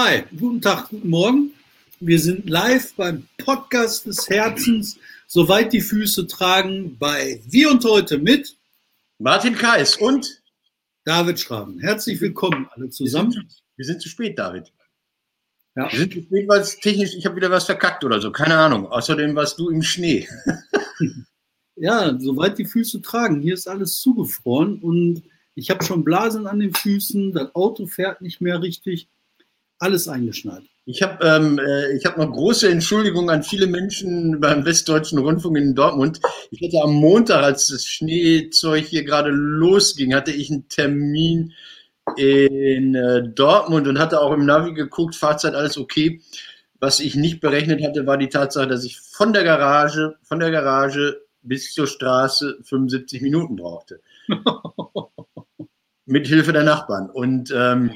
Hi, guten Tag, guten Morgen. Wir sind live beim Podcast des Herzens, soweit die Füße tragen, bei Wir und heute mit Martin Kais und David Schraben. Herzlich willkommen alle zusammen. Wir sind, wir sind zu spät, David. Ja. Wir sind zu spät, weil es technisch, ich habe wieder was verkackt oder so, keine Ahnung. Außerdem warst du im Schnee. ja, soweit die Füße tragen. Hier ist alles zugefroren und ich habe schon Blasen an den Füßen, das Auto fährt nicht mehr richtig alles eingeschneit. Ich habe ähm, äh, hab noch große Entschuldigung an viele Menschen beim Westdeutschen Rundfunk in Dortmund. Ich hatte am Montag, als das Schneezeug hier gerade losging, hatte ich einen Termin in äh, Dortmund und hatte auch im Navi geguckt, Fahrzeit alles okay. Was ich nicht berechnet hatte, war die Tatsache, dass ich von der Garage, von der Garage bis zur Straße 75 Minuten brauchte. Mit Hilfe der Nachbarn. Und ähm,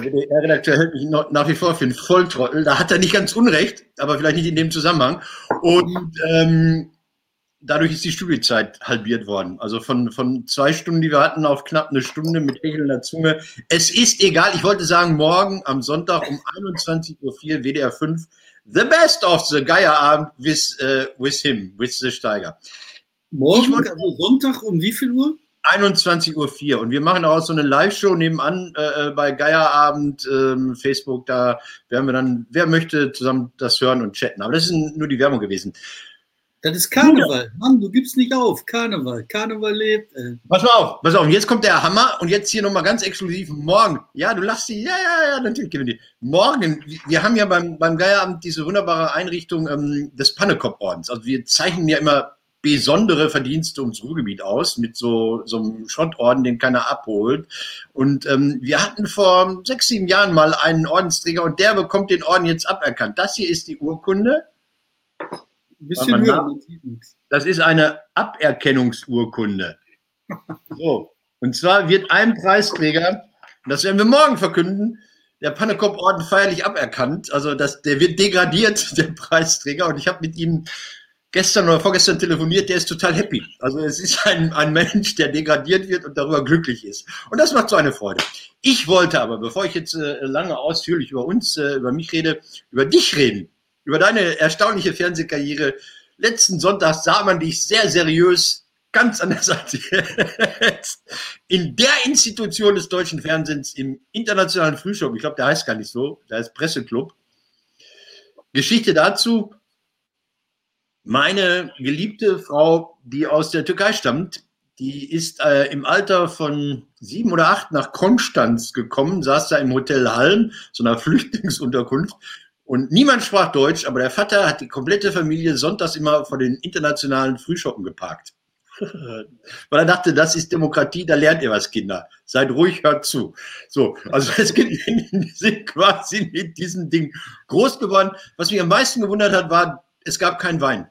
der WDR-Redakteur hält mich nach wie vor für einen Volltrottel. Da hat er nicht ganz unrecht, aber vielleicht nicht in dem Zusammenhang. Und ähm, dadurch ist die Studiezeit halbiert worden. Also von, von zwei Stunden, die wir hatten, auf knapp eine Stunde mit hechelnder Zunge. Es ist egal. Ich wollte sagen, morgen am Sonntag um 21.04 Uhr, WDR 5, The Best of the Geierabend with, uh, with him, with the Steiger. Morgen, also Sonntag um wie viel Uhr? 21.04 Uhr. Und wir machen auch so eine Live-Show nebenan äh, äh, bei Geierabend, äh, Facebook. Da werden wir dann, wer möchte, zusammen das hören und chatten. Aber das ist nur die Werbung gewesen. Das ist Karneval. Mann, du gibst nicht auf. Karneval. Karneval lebt. Äh. Pass mal auf, pass auf. Und jetzt kommt der Hammer. Und jetzt hier nochmal ganz exklusiv. Morgen. Ja, du lachst sie. Ja, ja, ja, natürlich gewinnen die. Morgen. Wir haben ja beim, beim Geierabend diese wunderbare Einrichtung ähm, des Pannekopf-Ordens. Also wir zeichnen ja immer besondere Verdienste ums Ruhrgebiet aus, mit so, so einem Schrottorden, den keiner abholt. Und ähm, wir hatten vor sechs, sieben Jahren mal einen Ordensträger und der bekommt den Orden jetzt aberkannt. Das hier ist die Urkunde. bisschen höher. Das ist eine Aberkennungsurkunde. So. Und zwar wird ein Preisträger, das werden wir morgen verkünden, der Pannekopf-Orden feierlich aberkannt. Also das, der wird degradiert, der Preisträger. Und ich habe mit ihm gestern oder vorgestern telefoniert, der ist total happy. Also es ist ein, ein Mensch, der degradiert wird und darüber glücklich ist. Und das macht so eine Freude. Ich wollte aber, bevor ich jetzt äh, lange ausführlich über uns, äh, über mich rede, über dich reden, über deine erstaunliche Fernsehkarriere. Letzten Sonntag sah man dich sehr seriös ganz an der Seite in der Institution des deutschen Fernsehens im internationalen Frühstück. Ich glaube, der heißt gar nicht so, der heißt Presseclub. Geschichte dazu, meine geliebte Frau, die aus der Türkei stammt, die ist äh, im Alter von sieben oder acht nach Konstanz gekommen, saß da im Hotel Halm, so einer Flüchtlingsunterkunft. Und niemand sprach Deutsch, aber der Vater hat die komplette Familie sonntags immer vor den internationalen Frühschoppen geparkt. Weil er dachte, das ist Demokratie, da lernt ihr was, Kinder. Seid ruhig, hört zu. So, also es sind quasi mit diesem Ding groß geworden. Was mich am meisten gewundert hat, war, es gab keinen Wein.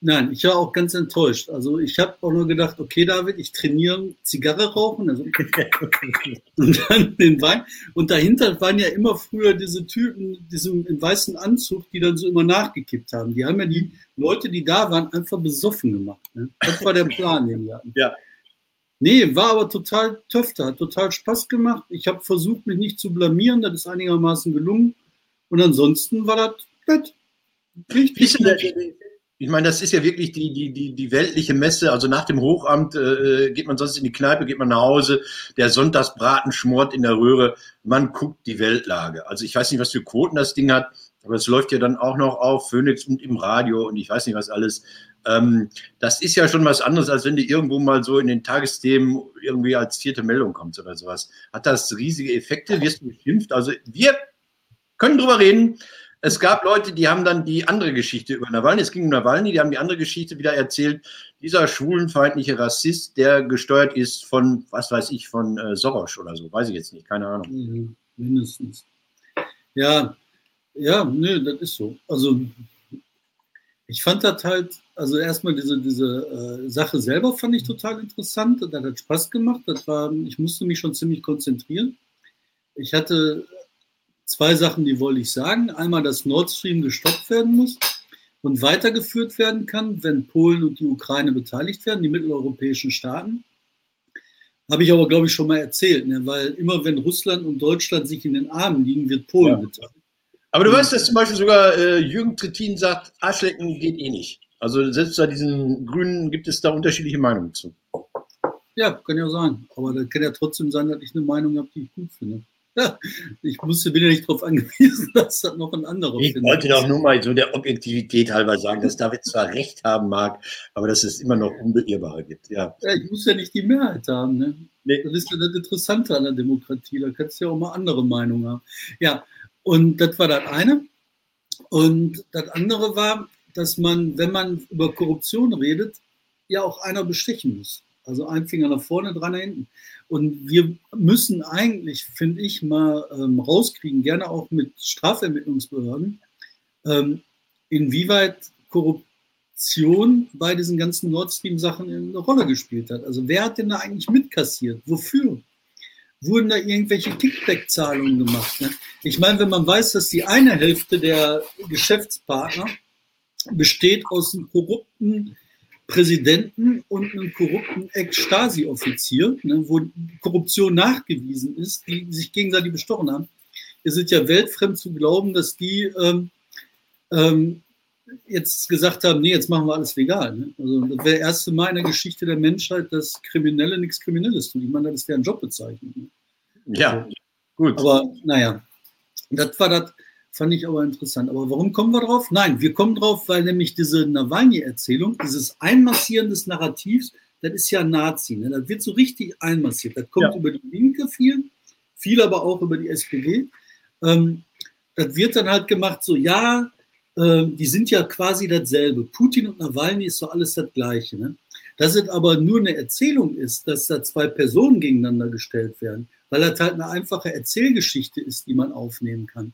Nein, ich war auch ganz enttäuscht. Also ich habe auch nur gedacht, okay, David, ich trainiere Zigarre rauchen also und dann den Wein. Und dahinter waren ja immer früher diese Typen, diesem im weißen Anzug, die dann so immer nachgekippt haben. Die haben ja die Leute, die da waren, einfach besoffen gemacht. Ne? Das war der Plan, den wir hatten. Ja. Nee, war aber total töfter, hat total Spaß gemacht. Ich habe versucht, mich nicht zu blamieren, das ist einigermaßen gelungen. Und ansonsten war das nett. Richtig. Ich meine, das ist ja wirklich die, die, die, die weltliche Messe. Also nach dem Hochamt äh, geht man sonst in die Kneipe, geht man nach Hause, der Sonntagsbraten schmort in der Röhre, man guckt die Weltlage. Also ich weiß nicht, was für Quoten das Ding hat, aber es läuft ja dann auch noch auf Phoenix und im Radio und ich weiß nicht, was alles. Ähm, das ist ja schon was anderes, als wenn die irgendwo mal so in den Tagesthemen irgendwie als vierte Meldung kommt oder sowas. Hat das riesige Effekte? Wirst du beschimpft? Also wir können drüber reden. Es gab Leute, die haben dann die andere Geschichte über Nawalny, es ging um Nawalny, die haben die andere Geschichte wieder erzählt. Dieser schwulenfeindliche Rassist, der gesteuert ist von, was weiß ich, von äh, Soros oder so, weiß ich jetzt nicht, keine Ahnung. Mhm, mindestens. Ja, ja, nö, das ist so. Also ich fand das halt, also erstmal diese, diese äh, Sache selber fand ich total interessant. Das hat Spaß gemacht. Das war, ich musste mich schon ziemlich konzentrieren. Ich hatte zwei Sachen, die wollte ich sagen. Einmal, dass Nord Stream gestoppt werden muss und weitergeführt werden kann, wenn Polen und die Ukraine beteiligt werden, die mitteleuropäischen Staaten. Habe ich aber, glaube ich, schon mal erzählt, ne? weil immer wenn Russland und Deutschland sich in den Armen liegen, wird Polen ja. bezahlt. Aber du weißt, dass zum Beispiel sogar äh, Jürgen Trittin sagt, Arschlecken geht eh nicht. Also selbst bei diesen Grünen gibt es da unterschiedliche Meinungen zu. Ja, kann ja sein. Aber da kann ja trotzdem sein, dass ich eine Meinung habe, die ich gut finde. Ich musste wieder nicht darauf angewiesen, dass das noch ein anderer Ich findet. wollte doch nur mal so der Objektivität halber sagen, dass David zwar recht haben mag, aber dass es immer noch Unbeirrbare gibt. Ja. ja, ich muss ja nicht die Mehrheit haben. Ne? Nee. Das ist ja das Interessante an der Demokratie. Da kannst du ja auch mal andere Meinungen haben. Ja, und das war das eine. Und das andere war, dass man, wenn man über Korruption redet, ja auch einer bestechen muss. Also ein Finger nach vorne, dran nach hinten. Und wir müssen eigentlich, finde ich, mal ähm, rauskriegen, gerne auch mit Strafermittlungsbehörden, ähm, inwieweit Korruption bei diesen ganzen Nord Stream-Sachen eine Rolle gespielt hat. Also wer hat denn da eigentlich mitkassiert? Wofür? Wurden da irgendwelche Kickback-Zahlungen gemacht? Ne? Ich meine, wenn man weiß, dass die eine Hälfte der Geschäftspartner besteht aus korrupten Präsidenten und einem korrupten Ex-Stasi-Offizier, ne, wo Korruption nachgewiesen ist, die sich gegenseitig bestochen haben. Es ist ja weltfremd zu glauben, dass die ähm, ähm, jetzt gesagt haben, nee, jetzt machen wir alles legal. Ne? Also das wäre das erste Mal in der Geschichte der Menschheit, dass Kriminelle nichts Kriminelles tun. Ich meine, das ist deren Jobbezeichnung. Ne? Ja, also, gut. Aber naja, das war das Fand ich aber interessant. Aber warum kommen wir drauf? Nein, wir kommen drauf, weil nämlich diese Nawalny-Erzählung, dieses Einmassieren des Narrativs, das ist ja Nazi. Ne? Das wird so richtig einmassiert. Das kommt ja. über die Linke viel, viel aber auch über die SPD. Ähm, das wird dann halt gemacht, so, ja, äh, die sind ja quasi dasselbe. Putin und Nawalny ist so alles das Gleiche. Ne? Dass es aber nur eine Erzählung ist, dass da zwei Personen gegeneinander gestellt werden, weil das halt eine einfache Erzählgeschichte ist, die man aufnehmen kann.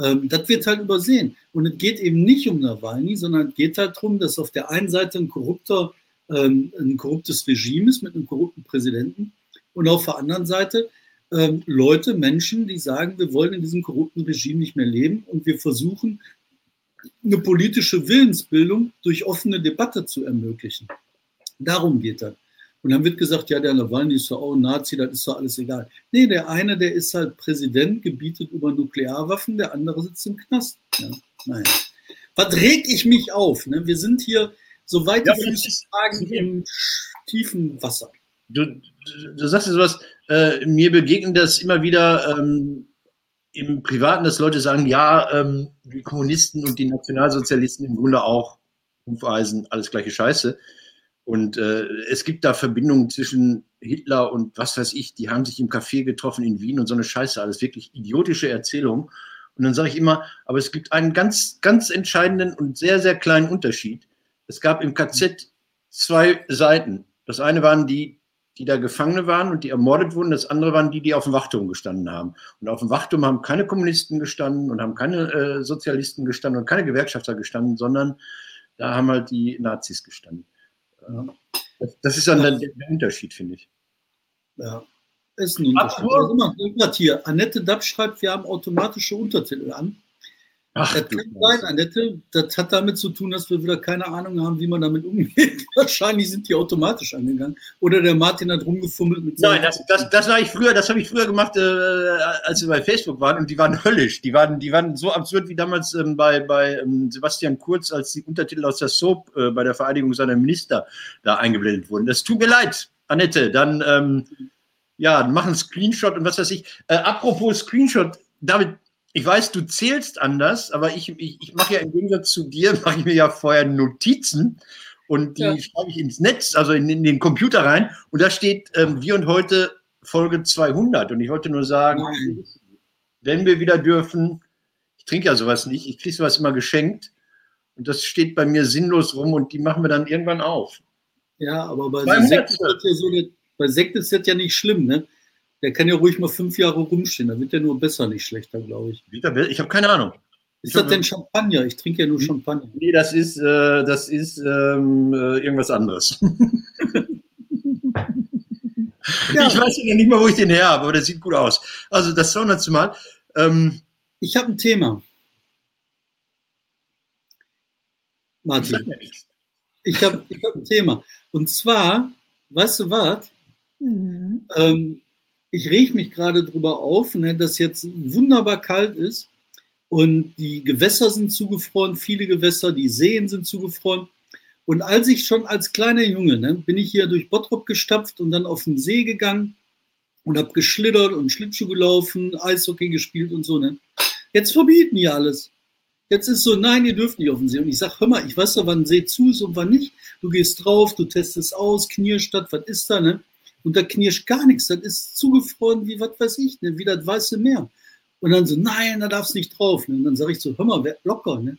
Ähm, das wird halt übersehen. Und es geht eben nicht um Nawalny, sondern es geht halt darum, dass auf der einen Seite ein korrupter, ähm, ein korruptes Regime ist mit einem korrupten Präsidenten und auf der anderen Seite ähm, Leute, Menschen, die sagen, wir wollen in diesem korrupten Regime nicht mehr leben und wir versuchen, eine politische Willensbildung durch offene Debatte zu ermöglichen. Darum geht das. Und dann wird gesagt, ja, der Nawalny ist doch auch ein Nazi, das ist doch alles egal. Nee, der eine, der ist halt Präsident, gebietet über Nuklearwaffen, der andere sitzt im Knast. Ja, naja. Was reg ich mich auf? Ne? Wir sind hier, soweit ja, die Füße tragen, im tiefen Wasser. Du, du, du sagst ja sowas, äh, mir begegnet das immer wieder ähm, im Privaten, dass Leute sagen, ja, ähm, die Kommunisten und die Nationalsozialisten im Grunde auch, Hufeisen, alles gleiche Scheiße. Und äh, es gibt da Verbindungen zwischen Hitler und was weiß ich, die haben sich im Café getroffen in Wien und so eine Scheiße, alles wirklich idiotische Erzählungen. Und dann sage ich immer, aber es gibt einen ganz, ganz entscheidenden und sehr, sehr kleinen Unterschied. Es gab im KZ zwei Seiten. Das eine waren die, die da Gefangene waren und die ermordet wurden. Das andere waren die, die auf dem Wachturm gestanden haben. Und auf dem Wachturm haben keine Kommunisten gestanden und haben keine äh, Sozialisten gestanden und keine Gewerkschafter gestanden, sondern da haben halt die Nazis gestanden. Das, das ist dann der, der Unterschied, finde ich. Ja, ist ein Unterschied. Also, mal, hier. Annette Dapp schreibt, wir haben automatische Untertitel an. Ach, das kann sein, Annette. Das hat damit zu tun, dass wir wieder keine Ahnung haben, wie man damit umgeht. Wahrscheinlich sind die automatisch angegangen. Oder der Martin hat rumgefummelt mit Nein, das, das, das war ich früher, das habe ich früher gemacht, äh, als wir bei Facebook waren und die waren höllisch. Die waren, die waren so absurd wie damals ähm, bei, bei ähm, Sebastian Kurz, als die Untertitel aus der Soap äh, bei der Vereidigung seiner Minister da eingeblendet wurden. Das tut mir leid, Annette. Dann ähm, ja, machen Screenshot und was weiß ich. Äh, apropos Screenshot, David, ich weiß, du zählst anders, aber ich, ich, ich mache ja im Gegensatz zu dir, mache ich mir ja vorher Notizen und die ja. schreibe ich ins Netz, also in, in, den Computer rein und da steht ähm, Wir und heute Folge 200 und ich wollte nur sagen, Nein. wenn wir wieder dürfen, ich trinke ja sowas nicht, ich kriege sowas immer geschenkt und das steht bei mir sinnlos rum und die machen wir dann irgendwann auf. Ja, aber bei Sekt, ist das ja so, bei Sekt ist das ja nicht schlimm, ne? Der kann ja ruhig mal fünf Jahre rumstehen, dann wird der nur besser, nicht schlechter, glaube ich. Ich habe keine Ahnung. Ist das denn Champagner? Ich trinke ja nur Champagner. Nee, das ist, äh, das ist ähm, äh, irgendwas anderes. ja. Ich weiß ja nicht mal, wo ich den her habe, aber der sieht gut aus. Also das 200. Mal. Ähm, ich habe ein Thema. Martin. Ich habe ich hab ein Thema. Und zwar, weißt du was? Mhm. Ähm, ich reg mich gerade drüber auf, ne, dass jetzt wunderbar kalt ist und die Gewässer sind zugefroren, viele Gewässer, die Seen sind zugefroren. Und als ich schon als kleiner Junge, ne, bin ich hier durch Bottrop gestapft und dann auf den See gegangen und habe geschlittert und Schlittschuh gelaufen, Eishockey gespielt und so. Ne. Jetzt verbieten die alles. Jetzt ist so, nein, ihr dürft nicht auf den See. Und ich sage, hör mal, ich weiß doch, wann ein See zu ist und wann nicht. Du gehst drauf, du testest aus, Knierstadt, was ist da, ne? Und da knirscht gar nichts. Das ist zugefroren wie, was weiß ich, ne? wie das Weiße Meer. Und dann so, nein, da darfst nicht drauf. Ne? Und dann sage ich so, hör mal, locker, ne?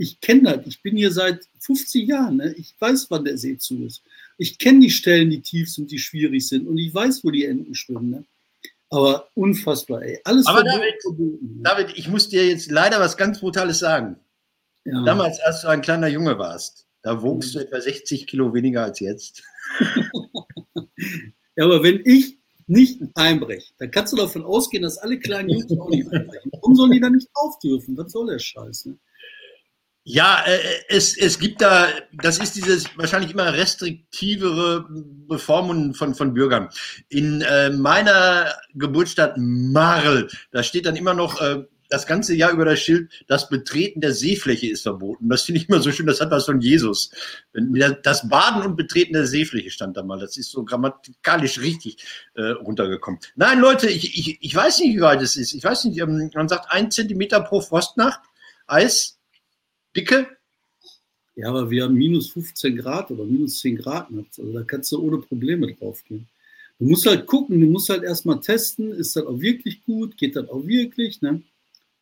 Ich kenne das. Ich bin hier seit 50 Jahren. Ne? Ich weiß, wann der See zu ist. Ich kenne die Stellen, die tief sind, die schwierig sind. Und ich weiß, wo die Enten schwimmen. Ne? Aber unfassbar, ey. Alles Aber David, David, ich muss dir jetzt leider was ganz Brutales sagen. Ja. Damals, als du ein kleiner Junge warst, da wogst mhm. du etwa 60 Kilo weniger als jetzt. ja, aber wenn ich nicht einbreche, dann kannst du davon ausgehen, dass alle kleinen Jungs auch nicht einbrechen. Warum sollen die dann nicht auf dürfen? Was soll der Scheiß? Ne? Ja, äh, es, es gibt da, das ist dieses wahrscheinlich immer restriktivere Beformen von, von Bürgern. In äh, meiner Geburtsstadt Marl, da steht dann immer noch äh, das ganze Jahr über das Schild, das Betreten der Seefläche ist verboten. Das finde ich immer so schön, das hat was von Jesus. Das Baden und Betreten der Seefläche stand da mal. Das ist so grammatikalisch richtig äh, runtergekommen. Nein, Leute, ich, ich, ich weiß nicht, wie weit es ist. Ich weiß nicht, ähm, man sagt ein Zentimeter pro Frostnacht. Eis, Dicke? Ja, aber wir haben minus 15 Grad oder minus 10 Grad nachts. Also da kannst du ohne Probleme drauf gehen. Du musst halt gucken, du musst halt erstmal testen, ist das auch wirklich gut, geht das auch wirklich, ne?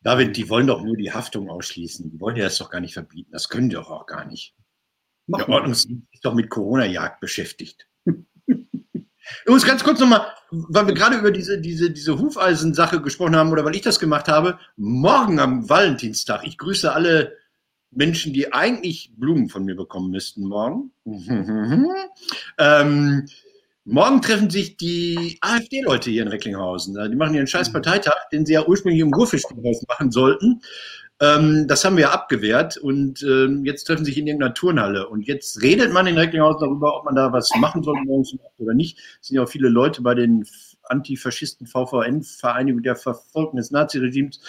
David, die wollen doch nur die Haftung ausschließen. Die wollen ja das doch gar nicht verbieten. Das können die doch auch gar nicht. Mach Der Ordnungsdienst ist doch mit Corona-Jagd beschäftigt. Übrigens ganz kurz nochmal, weil wir gerade über diese, diese, diese Hufeisen-Sache gesprochen haben oder weil ich das gemacht habe. Morgen am Valentinstag, ich grüße alle Menschen, die eigentlich Blumen von mir bekommen müssten morgen. ähm, morgen treffen sich die AfD-Leute hier in Recklinghausen. Die machen ihren scheiß Parteitag, den sie ja ursprünglich im Ruhrfischkreis machen sollten. Ähm, das haben wir ja abgewehrt und ähm, jetzt treffen sich in irgendeiner Turnhalle. Und jetzt redet man in Recklinghausen darüber, ob man da was machen soll morgens oder nicht. Es sind ja auch viele Leute bei den Antifaschisten VVN-Vereinigung der Verfolgten des Naziregimes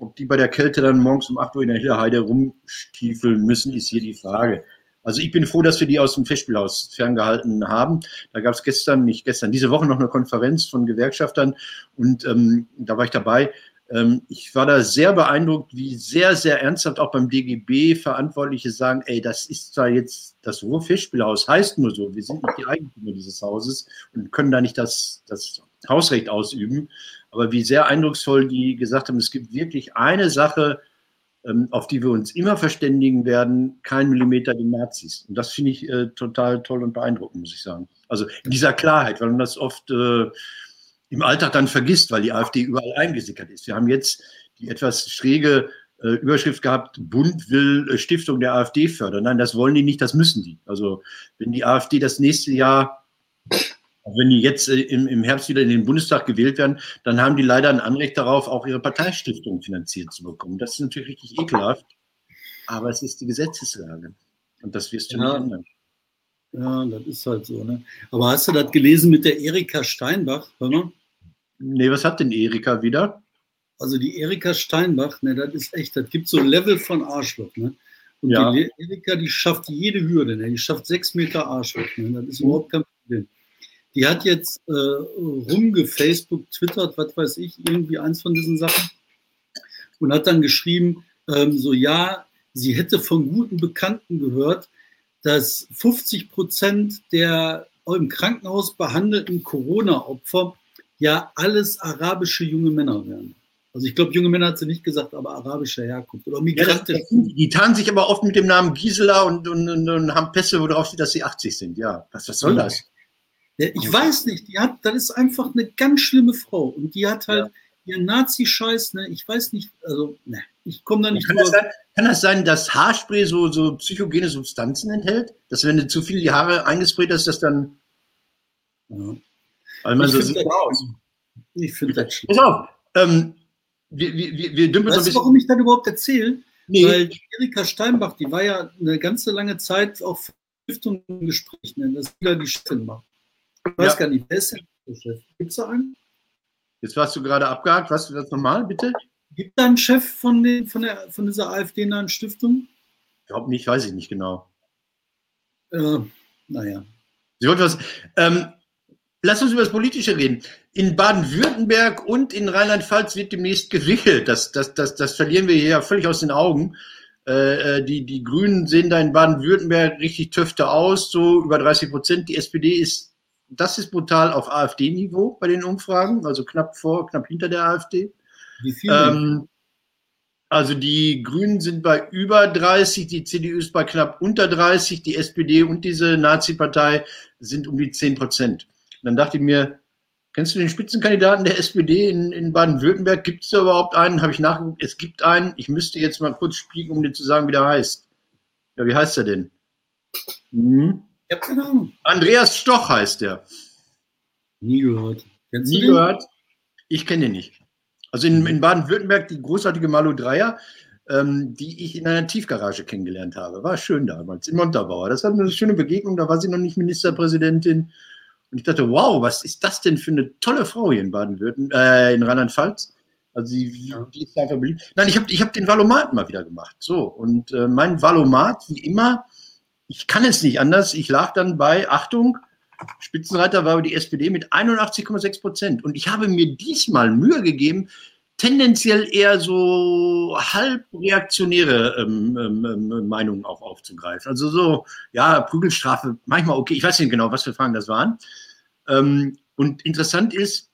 ob die bei der Kälte dann morgens um 8 Uhr in der Hillerheide rumstiefeln müssen, ist hier die Frage. Also ich bin froh, dass wir die aus dem Festspielhaus ferngehalten haben. Da gab es gestern, nicht gestern, diese Woche noch eine Konferenz von Gewerkschaftern und ähm, da war ich dabei. Ähm, ich war da sehr beeindruckt, wie sehr, sehr ernsthaft auch beim DGB Verantwortliche sagen, ey, das ist zwar jetzt das Ruhr-Festspielhaus, heißt nur so, wir sind nicht die Eigentümer dieses Hauses und können da nicht das, das Hausrecht ausüben. Aber wie sehr eindrucksvoll die gesagt haben, es gibt wirklich eine Sache, auf die wir uns immer verständigen werden, kein Millimeter den Nazis. Und das finde ich äh, total toll und beeindruckend, muss ich sagen. Also in dieser Klarheit, weil man das oft äh, im Alltag dann vergisst, weil die AfD überall eingesickert ist. Wir haben jetzt die etwas schräge äh, Überschrift gehabt, Bund will äh, Stiftung der AfD fördern. Nein, das wollen die nicht, das müssen die. Also wenn die AfD das nächste Jahr wenn die jetzt äh, im, im Herbst wieder in den Bundestag gewählt werden, dann haben die leider ein Anrecht darauf, auch ihre Parteistiftung finanziert zu bekommen. Das ist natürlich richtig ekelhaft, aber es ist die Gesetzeslage. Und das wirst du ja. nicht ändern. Ja, das ist halt so. Ne? Aber hast du das gelesen mit der Erika Steinbach? Hör mal. Nee, was hat denn Erika wieder? Also die Erika Steinbach, ne, das ist echt, das gibt so ein Level von Arschloch. Ne? Und ja. die Erika, die schafft jede Hürde, ne? die schafft sechs Meter Arschloch. Ne? Das ist mhm. überhaupt kein Problem. Die hat jetzt äh, rumgefacebook, twittert, was weiß ich, irgendwie eins von diesen Sachen und hat dann geschrieben, ähm, so ja, sie hätte von guten Bekannten gehört, dass 50 Prozent der im Krankenhaus behandelten Corona-Opfer ja alles arabische junge Männer wären. Also ich glaube, junge Männer hat sie nicht gesagt, aber arabischer Herkunft oder migrantisch. Ja, die tarnen sich aber oft mit dem Namen Gisela und, und, und, und haben Pässe, worauf steht, dass sie 80 sind. Ja, was, was soll das? Ich weiß nicht, die hat, das ist einfach eine ganz schlimme Frau und die hat halt ja. ihren Nazi-Scheiß, ne, ich weiß nicht, also, ne, ich komme da nicht kann Das sein, kann das sein, dass Haarspray so, so psychogene Substanzen enthält? Dass wenn du zu viel die Haare eingesprayt hast, das dann. Ja. Weil man ich so sieht aus. Ich finde das schlimm. Pass auf, ähm, wir, wir, wir dümpeln weißt so ein warum ich das überhaupt erzähle? Nee. Weil Erika Steinbach, die war ja eine ganze lange Zeit auf Stiftung Gespräch, ne, dass wieder die Chefin macht. Ich weiß ja. gar nicht, wer ist denn der Chef? Gibt es da einen? Jetzt warst du gerade abgehakt. Was das nochmal, bitte? Gibt da einen Chef von, den, von, der, von dieser AfD-nahen Stiftung? Ich glaube nicht, weiß ich nicht genau. Äh, naja. Sie wollte was. Ähm, lass uns über das Politische reden. In Baden-Württemberg und in Rheinland-Pfalz wird demnächst gewickelt. Das, das, das, das verlieren wir hier ja völlig aus den Augen. Äh, äh, die, die Grünen sehen da in Baden-Württemberg richtig töfte aus, so über 30 Prozent. Die SPD ist, das ist brutal auf AfD-Niveau bei den Umfragen, also knapp vor, knapp hinter der AfD. Wie viel? Ähm, also die Grünen sind bei über 30, die CDU ist bei knapp unter 30, die SPD und diese Nazi-Partei sind um die 10 Prozent. Dann dachte ich mir, kennst du den Spitzenkandidaten der SPD in, in Baden-Württemberg? Gibt es da überhaupt einen? Habe ich nachgeguckt, es gibt einen. Ich müsste jetzt mal kurz spielen, um dir zu sagen, wie der heißt. Ja, wie heißt er denn? Hm? Ich habe keine Ahnung. Andreas Stoch heißt der. Nie gehört. Kennst Nie gehört? Ich kenne den nicht. Also in, in Baden-Württemberg die großartige Malu Dreier, ähm, die ich in einer Tiefgarage kennengelernt habe. War schön damals, in Montabaur. Das war eine schöne Begegnung, da war sie noch nicht Ministerpräsidentin. Und ich dachte, wow, was ist das denn für eine tolle Frau hier in Baden-Württemberg, äh, in Rheinland-Pfalz? Also ja. die ist einfach beliebt. Nein, ich habe ich hab den Valomat mal wieder gemacht. So, und äh, mein Valomat, wie immer, ich kann es nicht anders. Ich lag dann bei, Achtung, Spitzenreiter war die SPD mit 81,6 Prozent. Und ich habe mir diesmal Mühe gegeben, tendenziell eher so halb reaktionäre ähm, ähm, ähm, Meinungen auch aufzugreifen. Also so, ja, Prügelstrafe, manchmal okay, ich weiß nicht genau, was für Fragen das waren. Ähm, und interessant ist,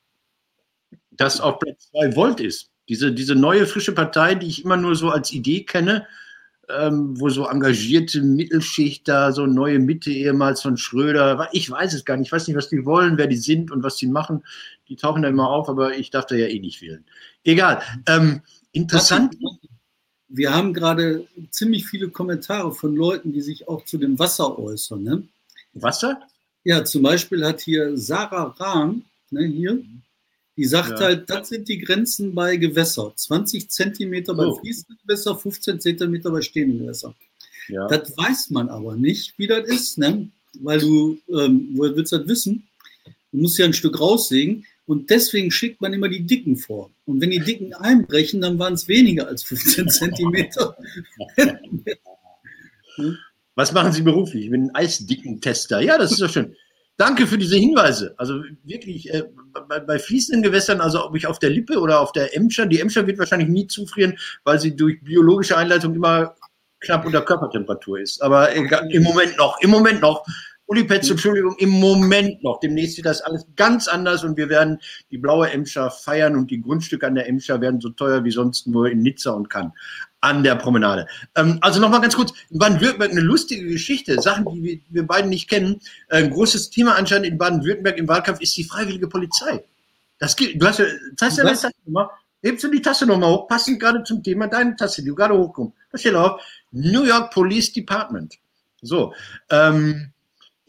dass auf Platz 2 Volt ist. Diese, diese neue frische Partei, die ich immer nur so als Idee kenne, ähm, wo so engagierte Mittelschicht da, so neue Mitte ehemals von Schröder, ich weiß es gar nicht, ich weiß nicht, was die wollen, wer die sind und was die machen. Die tauchen da immer auf, aber ich darf da ja eh nicht wählen. Egal. Ähm, interessant. Wir haben gerade ziemlich viele Kommentare von Leuten, die sich auch zu dem Wasser äußern. Ne? Wasser? Ja, zum Beispiel hat hier Sarah Rahn, ne, hier, die sagt ja. halt, das sind die Grenzen bei Gewässer. 20 Zentimeter bei oh. fließenden Gewässer, 15 Zentimeter bei stehenden Gewässern. Ja. Das weiß man aber nicht, wie das ist, ne? weil du, ähm, woher willst du das wissen? Du musst ja ein Stück raussägen und deswegen schickt man immer die Dicken vor. Und wenn die Dicken einbrechen, dann waren es weniger als 15 Zentimeter. Was machen Sie beruflich? Ich bin ein Eisdickentester. Ja, das ist doch schön. Danke für diese Hinweise. Also wirklich, äh, bei, bei, fließenden Gewässern, also ob ich auf der Lippe oder auf der Emscher, die Emscher wird wahrscheinlich nie zufrieren, weil sie durch biologische Einleitung immer knapp unter Körpertemperatur ist. Aber im Moment noch, im Moment noch. Uli Petz, Entschuldigung, im Moment noch. Demnächst sieht das alles ganz anders und wir werden die blaue Emscher feiern und die Grundstücke an der Emscher werden so teuer wie sonst nur in Nizza und Cannes an der Promenade. Ähm, also nochmal ganz kurz, in Baden-Württemberg eine lustige Geschichte, Sachen, die wir, wir beiden nicht kennen. Äh, ein großes Thema anscheinend in Baden-Württemberg im Wahlkampf ist die freiwillige Polizei. Das gibt, du hast ja, zeigst ja eine Tasse nochmal, hebst du die Tasse nochmal hoch, passend gerade zum Thema, deine Tasse, die du gerade hochkommst. Da steht auf, New York Police Department. So, ähm,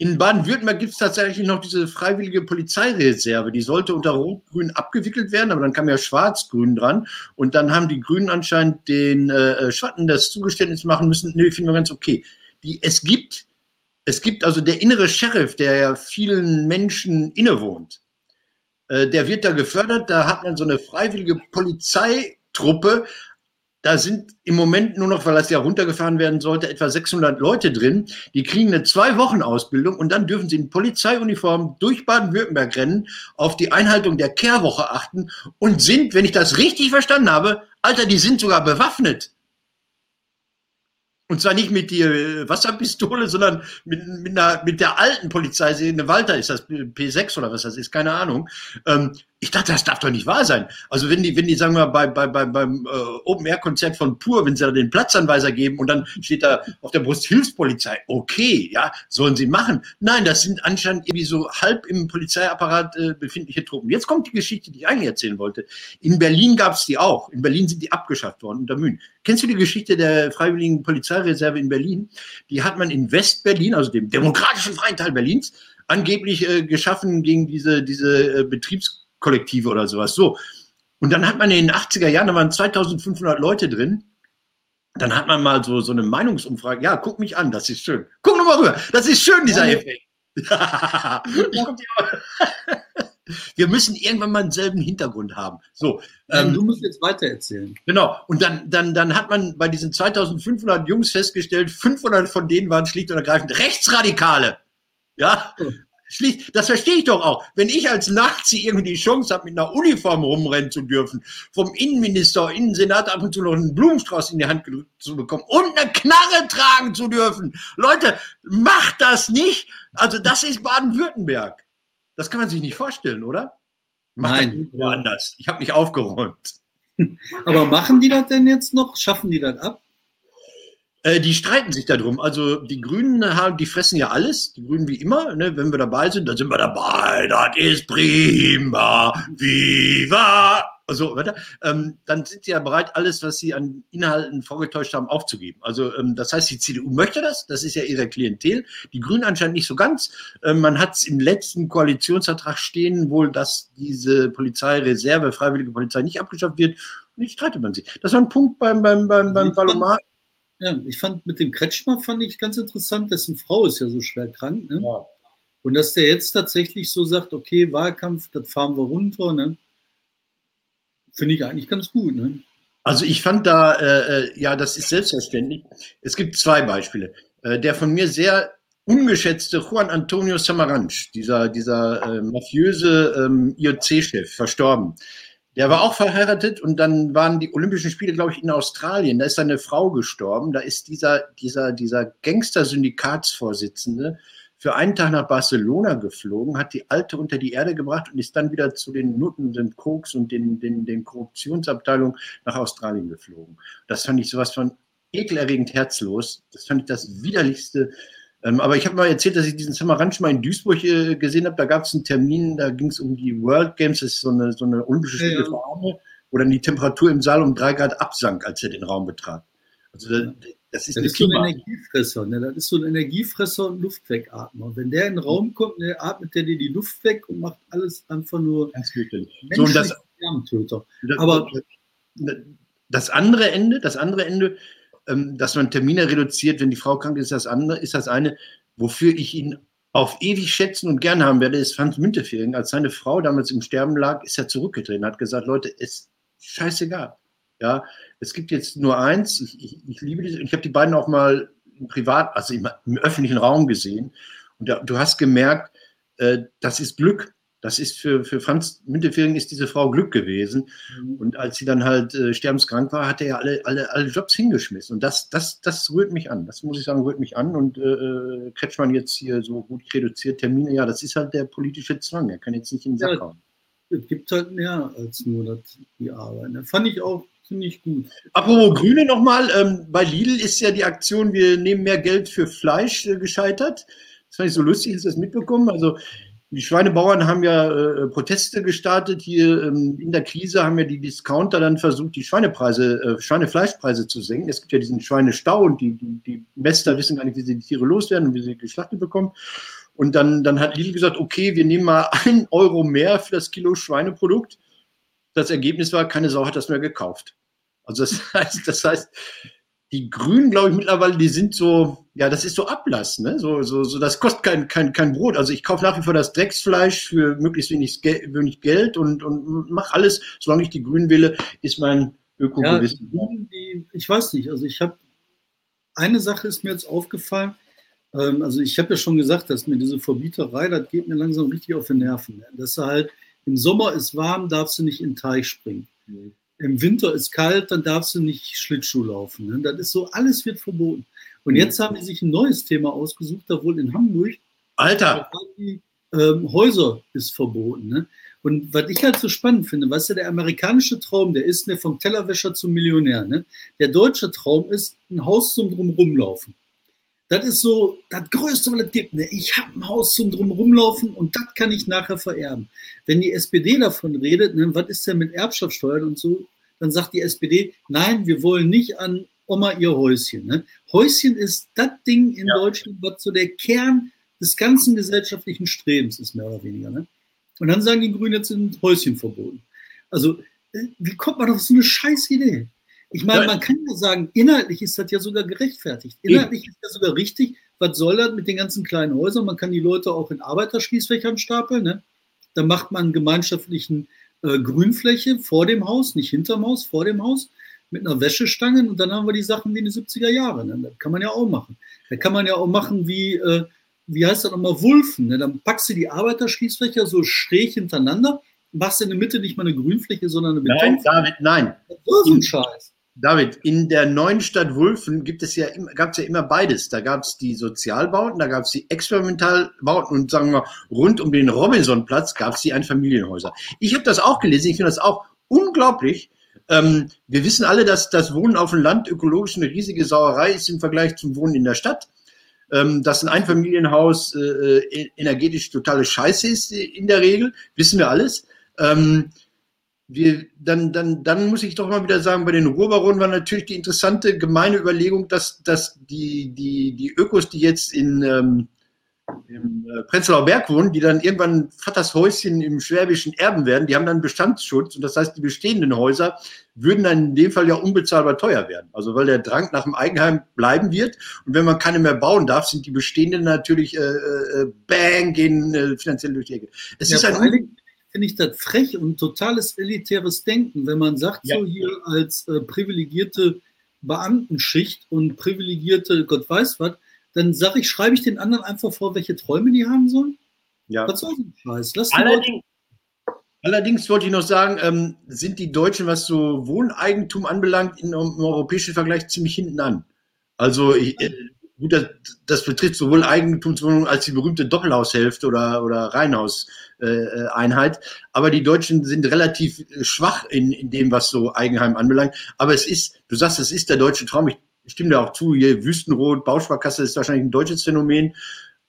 in Baden-Württemberg gibt es tatsächlich noch diese freiwillige Polizeireserve. Die sollte unter Rot-Grün abgewickelt werden, aber dann kam ja Schwarz-Grün dran. Und dann haben die Grünen anscheinend den äh, äh Schatten das Zugeständnis machen müssen. Nee, finden wir ganz okay. Die, es gibt, es gibt also der innere Sheriff, der ja vielen Menschen innewohnt. Äh, der wird da gefördert. Da hat man so eine freiwillige Polizeitruppe, da sind im Moment nur noch, weil das ja runtergefahren werden sollte, etwa 600 Leute drin. Die kriegen eine zwei Wochen Ausbildung und dann dürfen sie in Polizeiuniform durch Baden-Württemberg rennen, auf die Einhaltung der Kehrwoche achten und sind, wenn ich das richtig verstanden habe, Alter, die sind sogar bewaffnet. Und zwar nicht mit der Wasserpistole, sondern mit, mit, einer, mit der alten Polizei, eine Walter ist das, P6 oder was das ist, keine Ahnung. Ähm, ich dachte, das darf doch nicht wahr sein. Also wenn die, wenn die, sagen wir, bei, bei, bei, beim äh, Open-Air-Konzert von Pur, wenn sie da den Platzanweiser geben und dann steht da auf der Brust Hilfspolizei, okay, ja, sollen sie machen. Nein, das sind anscheinend irgendwie so halb im Polizeiapparat äh, befindliche Truppen. Jetzt kommt die Geschichte, die ich eigentlich erzählen wollte. In Berlin gab es die auch. In Berlin sind die abgeschafft worden unter Mühen. Kennst du die Geschichte der Freiwilligen Polizeireserve in Berlin? Die hat man in West-Berlin, also dem demokratischen freien Teil Berlins, angeblich äh, geschaffen gegen diese, diese äh, Betriebs Kollektive oder sowas. So. Und dann hat man in den 80er Jahren, da waren 2500 Leute drin. Dann hat man mal so, so eine Meinungsumfrage. Ja, guck mich an, das ist schön. Guck nochmal rüber. Das ist schön, dieser ja, Effekt. Wir müssen irgendwann mal denselben Hintergrund haben. So, ähm, du musst jetzt weiter erzählen. Genau. Und dann, dann, dann hat man bei diesen 2500 Jungs festgestellt, 500 von denen waren schlicht und ergreifend Rechtsradikale. Ja. Schlicht, das verstehe ich doch auch. Wenn ich als Nazi irgendwie die Chance habe, mit einer Uniform rumrennen zu dürfen, vom Innenminister, Innensenat ab und zu noch einen Blumenstrauß in die Hand gedrückt zu bekommen und eine Knarre tragen zu dürfen. Leute, macht das nicht. Also das ist Baden-Württemberg. Das kann man sich nicht vorstellen, oder? Macht Nein. Woanders. Ich habe mich aufgeräumt. Aber machen die das denn jetzt noch? Schaffen die das ab? Äh, die streiten sich darum. Also die Grünen haben, die fressen ja alles, die Grünen wie immer. Ne? Wenn wir dabei sind, dann sind wir dabei. Das ist prima. Viva! Also, weiter. Ähm, dann sind sie ja bereit, alles, was sie an Inhalten vorgetäuscht haben, aufzugeben. Also, ähm, das heißt, die CDU möchte das. Das ist ja ihre Klientel. Die Grünen anscheinend nicht so ganz. Ähm, man hat es im letzten Koalitionsvertrag stehen, wohl, dass diese Polizeireserve, freiwillige Polizei nicht abgeschafft wird. Und jetzt streitet man sich. Das war ein Punkt beim, beim, beim, beim Palomar. Ja, ich fand mit dem Kretschmer fand ich ganz interessant, dessen Frau ist ja so schwer krank. Ne? Ja. Und dass der jetzt tatsächlich so sagt, okay, Wahlkampf, das fahren wir runter, ne? finde ich eigentlich ganz gut. Ne? Also ich fand da, äh, äh, ja, das ist selbstverständlich. Es gibt zwei Beispiele. Äh, der von mir sehr ungeschätzte Juan Antonio Samaranch, dieser, dieser äh, mafiöse ähm, IOC-Chef, verstorben. Der war auch verheiratet und dann waren die Olympischen Spiele, glaube ich, in Australien. Da ist seine Frau gestorben. Da ist dieser, dieser, dieser Gangster-Syndikatsvorsitzende für einen Tag nach Barcelona geflogen, hat die Alte unter die Erde gebracht und ist dann wieder zu den Nutten, den Koks und den, den, den Korruptionsabteilungen nach Australien geflogen. Das fand ich sowas von ekelerregend herzlos. Das fand ich das widerlichste ähm, aber ich habe mal erzählt, dass ich diesen Samaranch mal in Duisburg äh, gesehen habe. Da gab es einen Termin, da ging es um die World Games, das ist so eine, so eine olympische Spiele für Arme, wo dann die Temperatur im Saal um drei Grad absank, als er den Raum betrat. Also da, das ist, das ist so ein Energiefresser. Ne? Das ist so ein Energiefresser und Luftwegatmer. Wenn der in den Raum kommt, ne, atmet der dir die Luft weg und macht alles einfach nur Ganz so, und das, Aber das andere Ende, das andere Ende, dass man Termine reduziert, wenn die Frau krank ist, das andere, ist das eine, wofür ich ihn auf ewig schätzen und gern haben werde, ist Franz Müntefering. Als seine Frau damals im Sterben lag, ist er zurückgetreten, hat gesagt, Leute, ist scheißegal. Ja, es gibt jetzt nur eins, ich, ich, ich liebe das, ich habe die beiden auch mal im Privat, also im, im öffentlichen Raum gesehen. Und da, du hast gemerkt, äh, das ist Glück das ist für, für Franz Müntefering ist diese Frau Glück gewesen. Mhm. Und als sie dann halt äh, sterbenskrank war, hat er ja alle, alle, alle Jobs hingeschmissen. Und das, das, das rührt mich an. Das muss ich sagen, rührt mich an. Und äh, äh Kretschmann jetzt hier so gut reduziert Termine, ja, das ist halt der politische Zwang. Er kann jetzt nicht in den Sack ja, hauen. Es gibt halt mehr als nur das, die Arbeit. Das fand ich auch ziemlich gut. Apropos Grüne nochmal, ähm, bei Lidl ist ja die Aktion, wir nehmen mehr Geld für Fleisch äh, gescheitert. Das fand ich so lustig, hast du das mitbekommen? Also die Schweinebauern haben ja äh, Proteste gestartet. Hier ähm, in der Krise haben ja die Discounter dann versucht, die Schweinepreise, äh, Schweinefleischpreise zu senken. Es gibt ja diesen Schweinestau und die, die, die Mester wissen gar nicht, wie sie die Tiere loswerden und wie sie geschlachtet bekommen. Und dann, dann hat Lidl gesagt, okay, wir nehmen mal ein Euro mehr für das Kilo Schweineprodukt. Das Ergebnis war, keine Sau hat das mehr gekauft. Also das heißt, das heißt, die Grünen, glaube ich, mittlerweile, die sind so, ja, das ist so Ablass, ne? So, so, so das kostet kein, kein, kein Brot. Also ich kaufe nach wie vor das Drecksfleisch für möglichst wenig, wenig Geld und, und mache alles, solange ich die Grünen wähle, ist mein Ökogewissen. Ja, ich weiß nicht, also ich habe, eine Sache ist mir jetzt aufgefallen, ähm, also ich habe ja schon gesagt, dass mir diese Verbieterei, das geht mir langsam richtig auf den Nerven. Ne? Dass du halt, im Sommer ist warm, darfst du nicht in den Teich springen. Mhm im Winter ist kalt, dann darfst du nicht Schlittschuh laufen. Ne? Das ist so, alles wird verboten. Und mhm. jetzt haben die sich ein neues Thema ausgesucht, da wohl in Hamburg. Alter! Die, ähm, Häuser ist verboten. Ne? Und was ich halt so spannend finde, weißt du, der amerikanische Traum, der ist ne, vom Tellerwäscher zum Millionär. Ne? Der deutsche Traum ist, ein Haus zum Drumrumlaufen. Das ist so das Größte, was es gibt. Ne? Ich habe ein Haus zum Drumrumlaufen und das kann ich nachher vererben. Wenn die SPD davon redet, ne, was ist denn mit Erbschaftssteuern und so, dann sagt die SPD, nein, wir wollen nicht an Oma ihr Häuschen. Ne? Häuschen ist das Ding in ja. Deutschland, was so der Kern des ganzen gesellschaftlichen Strebens ist, mehr oder weniger. Ne? Und dann sagen die Grünen, jetzt sind Häuschen verboten. Also, äh, wie kommt man auf so eine scheiß Idee? Ich meine, man kann ja sagen, inhaltlich ist das ja sogar gerechtfertigt. Inhaltlich ist das sogar richtig, was soll das mit den ganzen kleinen Häusern? Man kann die Leute auch in Arbeiterschließfächern stapeln. Ne? Dann macht man einen gemeinschaftlichen äh, Grünfläche vor dem Haus, nicht hinterm Haus, vor dem Haus, mit einer Wäschestange und dann haben wir die Sachen wie in den 70er Jahren. Ne? Das kann man ja auch machen. Da kann man ja auch machen wie, äh, wie heißt das nochmal, Wulfen. Ne? Dann packst du die Arbeiterschließfächer so schräg hintereinander, machst in der Mitte nicht mal eine Grünfläche, sondern eine Beton. Nein, David, nein. So ist ein Scheiß. David, in der neuen Stadt Wulfen gibt es ja, gab es ja immer beides. Da gab es die Sozialbauten, da gab es die Experimentalbauten und sagen wir rund um den Robinsonplatz gab es die Einfamilienhäuser. Ich habe das auch gelesen, ich finde das auch unglaublich. Ähm, wir wissen alle, dass das Wohnen auf dem Land ökologisch eine riesige Sauerei ist im Vergleich zum Wohnen in der Stadt. Ähm, dass ein Einfamilienhaus äh, äh energetisch totale Scheiße ist in der Regel, wissen wir alles. Ähm, wir, dann, dann, dann muss ich doch mal wieder sagen, bei den Ruhrbaronen war natürlich die interessante gemeine Überlegung, dass, dass die, die, die Ökos, die jetzt in ähm, im äh, Prenzlauer Berg wohnen, die dann irgendwann Vaters Häuschen im Schwäbischen erben werden, die haben dann Bestandsschutz und das heißt, die bestehenden Häuser würden dann in dem Fall ja unbezahlbar teuer werden. Also weil der Drang nach dem Eigenheim bleiben wird und wenn man keine mehr bauen darf, sind die bestehenden natürlich äh, äh, bang, gehen äh, finanziell durch die Ecke. Es ja, ist ein finde ich das frech und totales elitäres Denken, wenn man sagt, ja. so hier als äh, privilegierte Beamtenschicht und privilegierte Gott weiß was, dann sage ich, schreibe ich den anderen einfach vor, welche Träume die haben sollen. Ja. Was soll denn Scheiß? Lass allerdings, allerdings wollte ich noch sagen, ähm, sind die Deutschen, was so Wohneigentum anbelangt, in, im europäischen Vergleich ziemlich hinten an. Also ich, äh, gut, das, das betrifft sowohl Eigentumswohnungen als die berühmte Doppelhaushälfte oder, oder Reihenhauseinheit. Äh, Aber die Deutschen sind relativ schwach in, in dem, was so Eigenheim anbelangt. Aber es ist, du sagst, es ist der deutsche Traum. Ich stimme dir auch zu, hier Wüstenrot, Bausparkasse ist wahrscheinlich ein deutsches Phänomen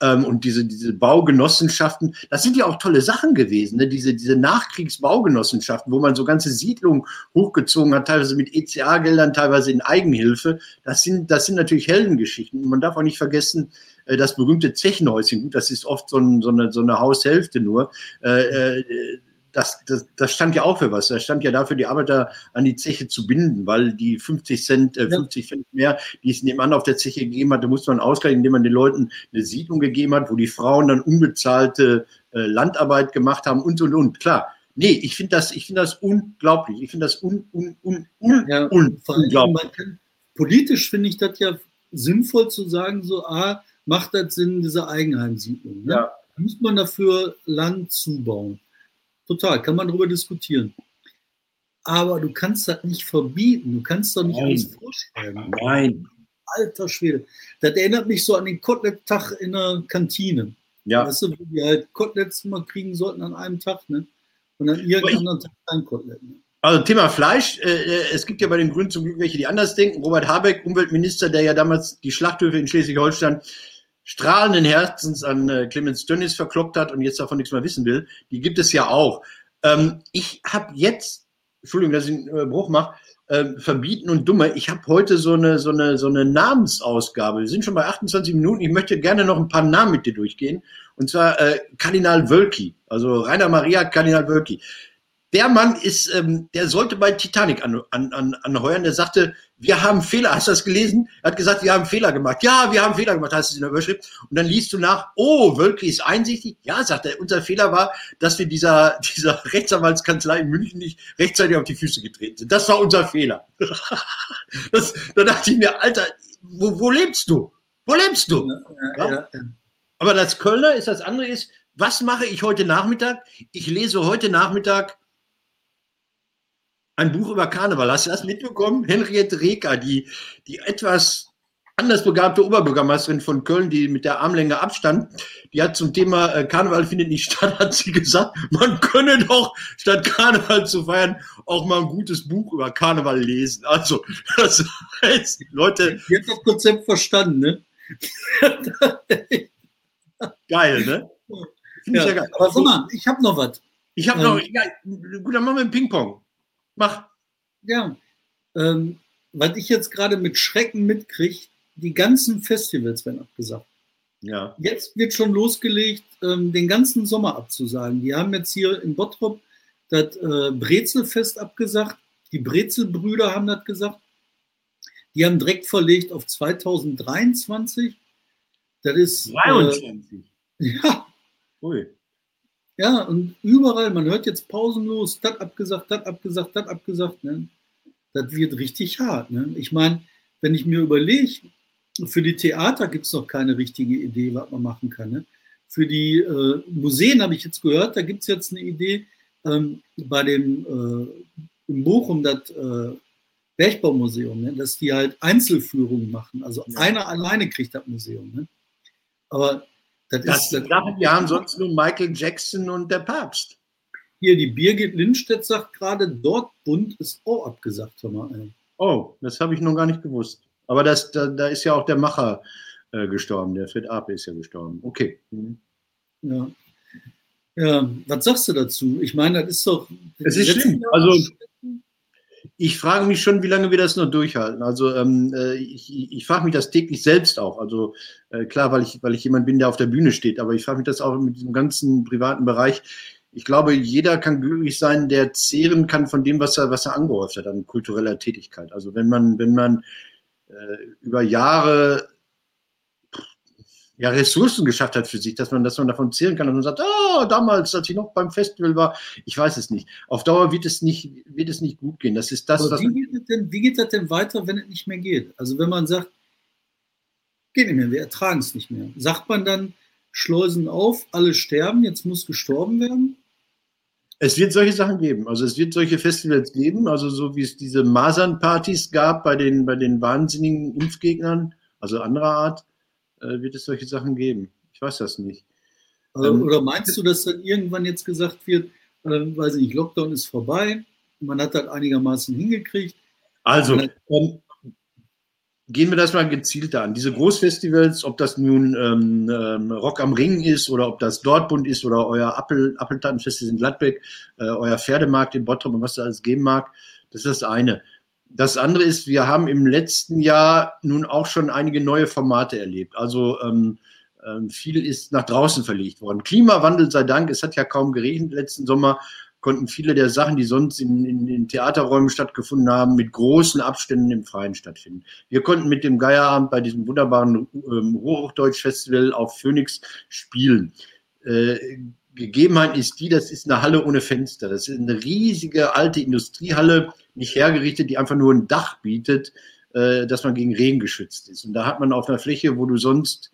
ähm, und diese, diese Baugenossenschaften, das sind ja auch tolle Sachen gewesen, ne? diese, diese Nachkriegsbaugenossenschaften, wo man so ganze Siedlungen hochgezogen hat, teilweise mit ECA-Geldern, teilweise in Eigenhilfe. Das sind, das sind natürlich Heldengeschichten. Und man darf auch nicht vergessen, äh, das berühmte Zechenhäuschen, gut, das ist oft so, ein, so, eine, so eine Haushälfte nur. Äh, äh, das, das, das stand ja auch für was. Das stand ja dafür, die Arbeiter an die Zeche zu binden, weil die 50 Cent, äh, 50 Cent mehr, die es nebenan auf der Zeche gegeben hatte, musste man ausgleichen, indem man den Leuten eine Siedlung gegeben hat, wo die Frauen dann unbezahlte äh, Landarbeit gemacht haben und und und. Klar. Nee, ich finde das, ich finde das unglaublich. Ich finde das un, un, un, un, ja, un unglaublich. Kann, politisch finde ich das ja sinnvoll zu sagen, so, ah, macht das Sinn, diese Eigenheimsiedlung. Ne? Ja. Muss man dafür Land zubauen? Total, kann man darüber diskutieren. Aber du kannst das nicht verbieten, du kannst doch nicht Nein. alles vorschreiben. Nein. Alter Schwede. Das erinnert mich so an den Kotelett-Tag in der Kantine. Ja. Weißt du, wo die halt Koteletts immer kriegen sollten an einem Tag, ne? Und an irgendeinem anderen Tag kein Kotelett. Ne? Also Thema Fleisch, äh, äh, es gibt ja bei den Grünen zum Glück welche, die anders denken. Robert Habeck, Umweltminister, der ja damals die Schlachthöfe in Schleswig-Holstein strahlenden Herzens an äh, Clemens Dönnis verkloppt hat und jetzt davon nichts mehr wissen will, die gibt es ja auch. Ähm, ich habe jetzt, Entschuldigung, dass ich einen äh, Bruch mache, äh, verbieten und dumme. Ich habe heute so eine, so, eine, so eine Namensausgabe. Wir sind schon bei 28 Minuten. Ich möchte gerne noch ein paar Namen mit dir durchgehen. Und zwar äh, Kardinal Wölki, also Rainer Maria Kardinal Wölki der Mann ist, ähm, der sollte bei Titanic an, an, an, anheuern. Der sagte, wir haben Fehler. Hast du das gelesen? Er hat gesagt, wir haben Fehler gemacht. Ja, wir haben Fehler gemacht, heißt es in der Überschrift. Und dann liest du nach, oh, Wölki ist einsichtig. Ja, sagt er, unser Fehler war, dass wir dieser, dieser Rechtsanwaltskanzlei in München nicht rechtzeitig auf die Füße getreten sind. Das war unser Fehler. das, da dachte ich mir, Alter, wo, wo lebst du? Wo lebst du? Ja, ja, ja. Aber das Kölner ist das andere ist, was mache ich heute Nachmittag? Ich lese heute Nachmittag ein Buch über Karneval. Hast du das mitbekommen? Henriette Reker, die, die etwas anders begabte Oberbürgermeisterin von Köln, die mit der Armlänge Abstand, die hat zum Thema äh, Karneval findet nicht statt, hat sie gesagt, man könne doch statt Karneval zu feiern auch mal ein gutes Buch über Karneval lesen. Also, das heißt, Leute. Jetzt das Konzept verstanden, ne? geil, ne? Ja, ja aber sag mal, ich habe noch was. Ich habe ähm, noch, ja, gut, dann machen wir ein Ping-Pong. Mach. Ja. Ähm, was ich jetzt gerade mit Schrecken mitkriege, die ganzen Festivals werden abgesagt. Ja. Jetzt wird schon losgelegt, ähm, den ganzen Sommer abzusagen. Die haben jetzt hier in Bottrop das äh, Brezelfest abgesagt. Die Brezelbrüder haben das gesagt. Die haben direkt verlegt auf 2023. Das ist. 23. Äh, ja. Ui. Ja, und überall, man hört jetzt pausenlos, das abgesagt, das abgesagt, das abgesagt. Ne? Das wird richtig hart. Ne? Ich meine, wenn ich mir überlege, für die Theater gibt es noch keine richtige Idee, was man machen kann. Ne? Für die äh, Museen habe ich jetzt gehört, da gibt es jetzt eine Idee ähm, bei dem äh, in Bochum, das äh, Bergbaumuseum, ne? dass die halt Einzelführungen machen. Also ja. einer alleine kriegt das Museum. Ne? Aber das, das ist. Das, wir haben sonst nur Michael Jackson und der Papst. Hier, die Birgit Lindstedt sagt gerade, Dortmund ist auch abgesagt. Mal, oh, das habe ich noch gar nicht gewusst. Aber das, da, da ist ja auch der Macher äh, gestorben, der Fred Ape ist ja gestorben. Okay. Mhm. Ja. Ja, was sagst du dazu? Ich meine, das ist doch. Es ist schlimm. Also, ich frage mich schon, wie lange wir das noch durchhalten. Also ähm, äh, ich, ich frage mich das täglich selbst auch. Also äh, klar, weil ich, weil ich jemand bin, der auf der Bühne steht, aber ich frage mich das auch mit diesem ganzen privaten Bereich. Ich glaube, jeder kann glücklich sein, der zehren kann von dem, was er, was er angehäuft hat an kultureller Tätigkeit. Also wenn man, wenn man äh, über Jahre ja, Ressourcen geschafft hat für sich, dass man, dass man davon zählen kann und sagt, oh, damals, als ich noch beim Festival war, ich weiß es nicht. Auf Dauer wird es nicht, wird es nicht gut gehen. Das ist das, was. Wie geht, denn, wie geht das denn weiter, wenn es nicht mehr geht? Also wenn man sagt, geht nicht mehr, wir ertragen es nicht mehr. Sagt man dann, Schleusen auf, alle sterben, jetzt muss gestorben werden? Es wird solche Sachen geben. Also es wird solche Festivals geben, also so wie es diese Masernpartys gab bei den, bei den wahnsinnigen Impfgegnern, also anderer Art wird es solche Sachen geben. Ich weiß das nicht. Also, ähm, oder meinst du, dass dann irgendwann jetzt gesagt wird, äh, weiß ich nicht, Lockdown ist vorbei, man hat das einigermaßen hingekriegt? Also, ähm, gehen wir das mal gezielter an. Diese Großfestivals, ob das nun ähm, ähm, Rock am Ring ist oder ob das Dortmund ist oder euer Appel, in Gladbeck, äh, euer Pferdemarkt in Bottrop und was da alles geben mag, das ist das eine. Das andere ist, wir haben im letzten Jahr nun auch schon einige neue Formate erlebt. Also ähm, ähm, viel ist nach draußen verlegt worden. Klimawandel sei Dank, es hat ja kaum geregnet letzten Sommer, konnten viele der Sachen, die sonst in, in, in Theaterräumen stattgefunden haben, mit großen Abständen im Freien stattfinden. Wir konnten mit dem Geierabend bei diesem wunderbaren ähm, Hochdeutsch-Festival auf Phoenix spielen. Äh, Gegebenheit ist die, das ist eine Halle ohne Fenster. Das ist eine riesige alte Industriehalle, nicht hergerichtet, die einfach nur ein Dach bietet, äh, dass man gegen Regen geschützt ist. Und da hat man auf einer Fläche, wo du sonst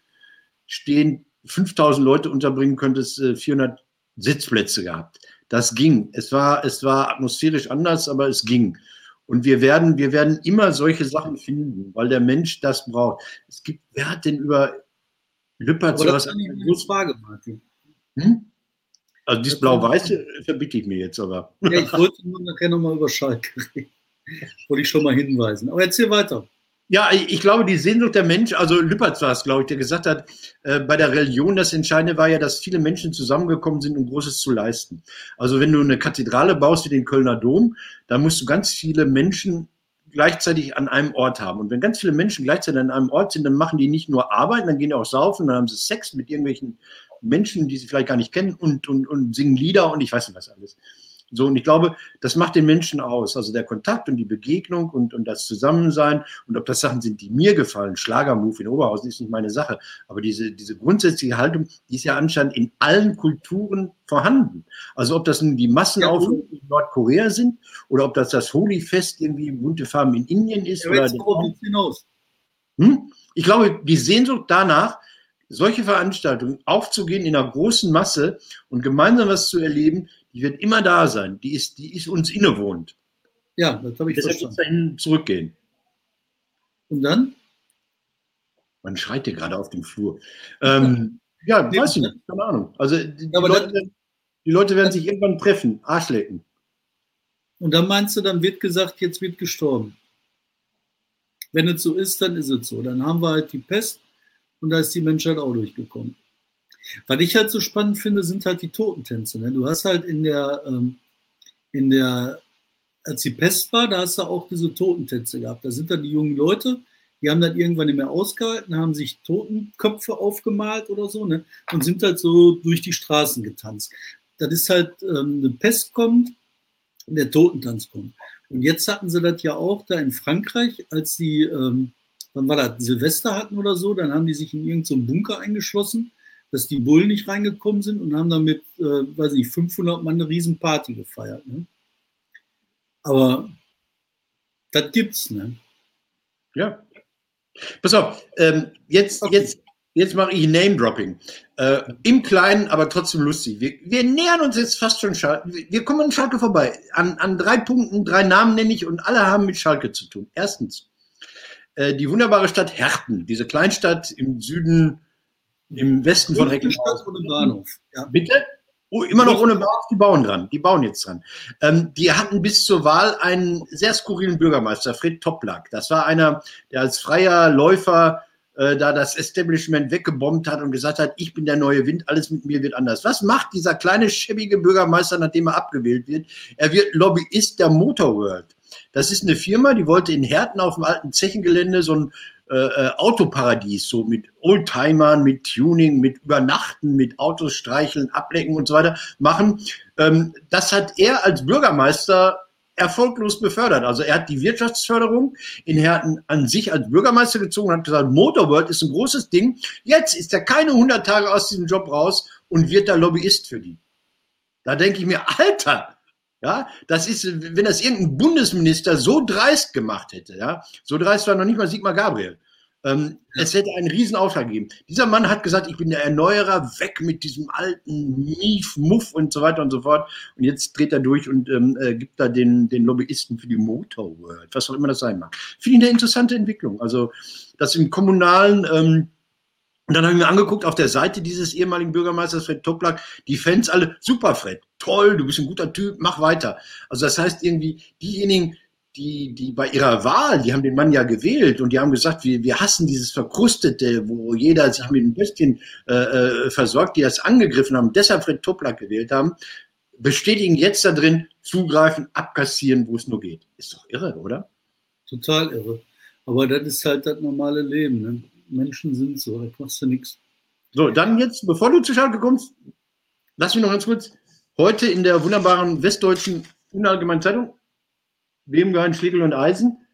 stehen 5000 Leute unterbringen könntest, äh, 400 Sitzplätze gehabt. Das ging. Es war, es war atmosphärisch anders, aber es ging. Und wir werden, wir werden immer solche Sachen finden, weil der Mensch das braucht. Es gibt, wer hat denn über Lüppert sowas? Das ist eine Frage, Martin. Hm? Also dieses Blau-Weiße verbitte ich mir jetzt aber. Ja, ich wollte nur nachher nochmal über Schalke reden. Wollte ich schon mal hinweisen. Aber erzähl weiter. Ja, ich glaube, die Sehnsucht der Mensch, also Lüpertz war es, glaube ich, der gesagt hat, äh, bei der Religion das Entscheidende war ja, dass viele Menschen zusammengekommen sind, um Großes zu leisten. Also wenn du eine Kathedrale baust wie den Kölner Dom, dann musst du ganz viele Menschen gleichzeitig an einem Ort haben. Und wenn ganz viele Menschen gleichzeitig an einem Ort sind, dann machen die nicht nur Arbeit, dann gehen die auch saufen, dann haben sie Sex mit irgendwelchen Menschen, die sie vielleicht gar nicht kennen und, und, und singen Lieder und ich weiß nicht was alles. So, und ich glaube, das macht den Menschen aus. Also der Kontakt und die Begegnung und, und das Zusammensein. Und ob das Sachen sind, die mir gefallen, Schlagermove in Oberhausen ist nicht meine Sache. Aber diese, diese grundsätzliche Haltung, die ist ja anscheinend in allen Kulturen vorhanden. Also ob das nun die Massenaufrufe in Nordkorea sind oder ob das das Holi-Fest irgendwie bunte Farben in Indien ist. Ja, oder hinaus. Hm? Ich glaube, die Sehnsucht danach, solche Veranstaltungen aufzugehen in einer großen Masse und gemeinsam was zu erleben, die wird immer da sein. Die ist, die ist uns innewohnt. Ja, das habe ich Deshalb verstanden. dahin zurückgehen. Und dann? Man schreit dir gerade auf dem Flur. Ähm, ja, nee, weiß ich nicht, keine Ahnung. Also die, ja, Leute, dann, die Leute werden sich irgendwann treffen, Arschlecken. Und dann meinst du, dann wird gesagt, jetzt wird gestorben. Wenn es so ist, dann ist es so. Dann haben wir halt die Pest und da ist die Menschheit auch durchgekommen. Was ich halt so spannend finde, sind halt die Totentänze. Ne? Du hast halt in der, ähm, in der, als die Pest war, da hast du auch diese Totentänze gehabt. Da sind dann die jungen Leute, die haben dann irgendwann nicht mehr ausgehalten, haben sich Totenköpfe aufgemalt oder so ne? und sind halt so durch die Straßen getanzt. Das ist halt, ähm, eine Pest kommt, der Totentanz kommt. Und jetzt hatten sie das ja auch da in Frankreich, als die ähm, wann war das, Silvester hatten oder so, dann haben die sich in irgendeinem so Bunker eingeschlossen, dass die Bullen nicht reingekommen sind und haben dann mit, äh, weiß nicht, 500 Mann eine Riesenparty gefeiert. Ne? Aber das gibt's, ne? Ja. Pass auf, ähm, jetzt, okay. jetzt, jetzt mache ich Name-Dropping. Äh, Im Kleinen, aber trotzdem lustig. Wir, wir nähern uns jetzt fast schon Schalke. Wir kommen an Schalke vorbei. An, an drei Punkten, drei Namen nenne ich und alle haben mit Schalke zu tun. Erstens, die wunderbare Stadt Herten, diese Kleinstadt im Süden, im Westen von Recklinghausen. Bahnhof. Ja. Bitte? Oh, immer noch ohne Bahnhof, die bauen dran. Die bauen jetzt dran. Ähm, die hatten bis zur Wahl einen sehr skurrilen Bürgermeister, Fred Toplak. Das war einer, der als freier Läufer äh, da das Establishment weggebombt hat und gesagt hat, ich bin der neue Wind, alles mit mir wird anders. Was macht dieser kleine, schäbige Bürgermeister, nachdem er abgewählt wird? Er wird Lobbyist der Motorworld. Das ist eine Firma, die wollte in Herten auf dem alten Zechengelände so ein äh, äh Autoparadies, so mit Oldtimern, mit Tuning, mit Übernachten, mit Autos streicheln, ablecken und so weiter machen. Ähm, das hat er als Bürgermeister erfolglos befördert. Also er hat die Wirtschaftsförderung in Herten an sich als Bürgermeister gezogen und hat gesagt, Motorworld ist ein großes Ding. Jetzt ist er keine 100 Tage aus diesem Job raus und wird da Lobbyist für die. Da denke ich mir, Alter, ja, das ist, wenn das irgendein Bundesminister so dreist gemacht hätte, ja, so dreist war noch nicht mal Sigmar Gabriel. Ähm, ja. Es hätte einen riesen Auftrag gegeben. Dieser Mann hat gesagt, ich bin der Erneuerer, weg mit diesem alten Mief, Muff und so weiter und so fort. Und jetzt dreht er durch und ähm, äh, gibt da den, den Lobbyisten für die Motorworld, was auch immer das sein mag. Finde ich eine interessante Entwicklung. Also, das im kommunalen, ähm, und dann habe ich mir angeguckt, auf der Seite dieses ehemaligen Bürgermeisters Fred Toplak, die Fans alle, super Fred, toll, du bist ein guter Typ, mach weiter. Also das heißt irgendwie, diejenigen, die, die bei ihrer Wahl, die haben den Mann ja gewählt und die haben gesagt, wir, wir hassen dieses Verkrustete, wo jeder sich mit einem Würstchen äh, äh, versorgt, die das angegriffen haben, deshalb Fred Toplak gewählt haben, bestätigen jetzt da drin, zugreifen, abkassieren, wo es nur geht. Ist doch irre, oder? Total irre. Aber das ist halt das normale Leben. Ne? Menschen sind so, da machst du nichts. So, dann jetzt, bevor du zu Schalke kommst, lass mich noch ganz kurz. Heute in der wunderbaren westdeutschen Unallgemeinen Zeitung wem gehören Schlegel und Eisen?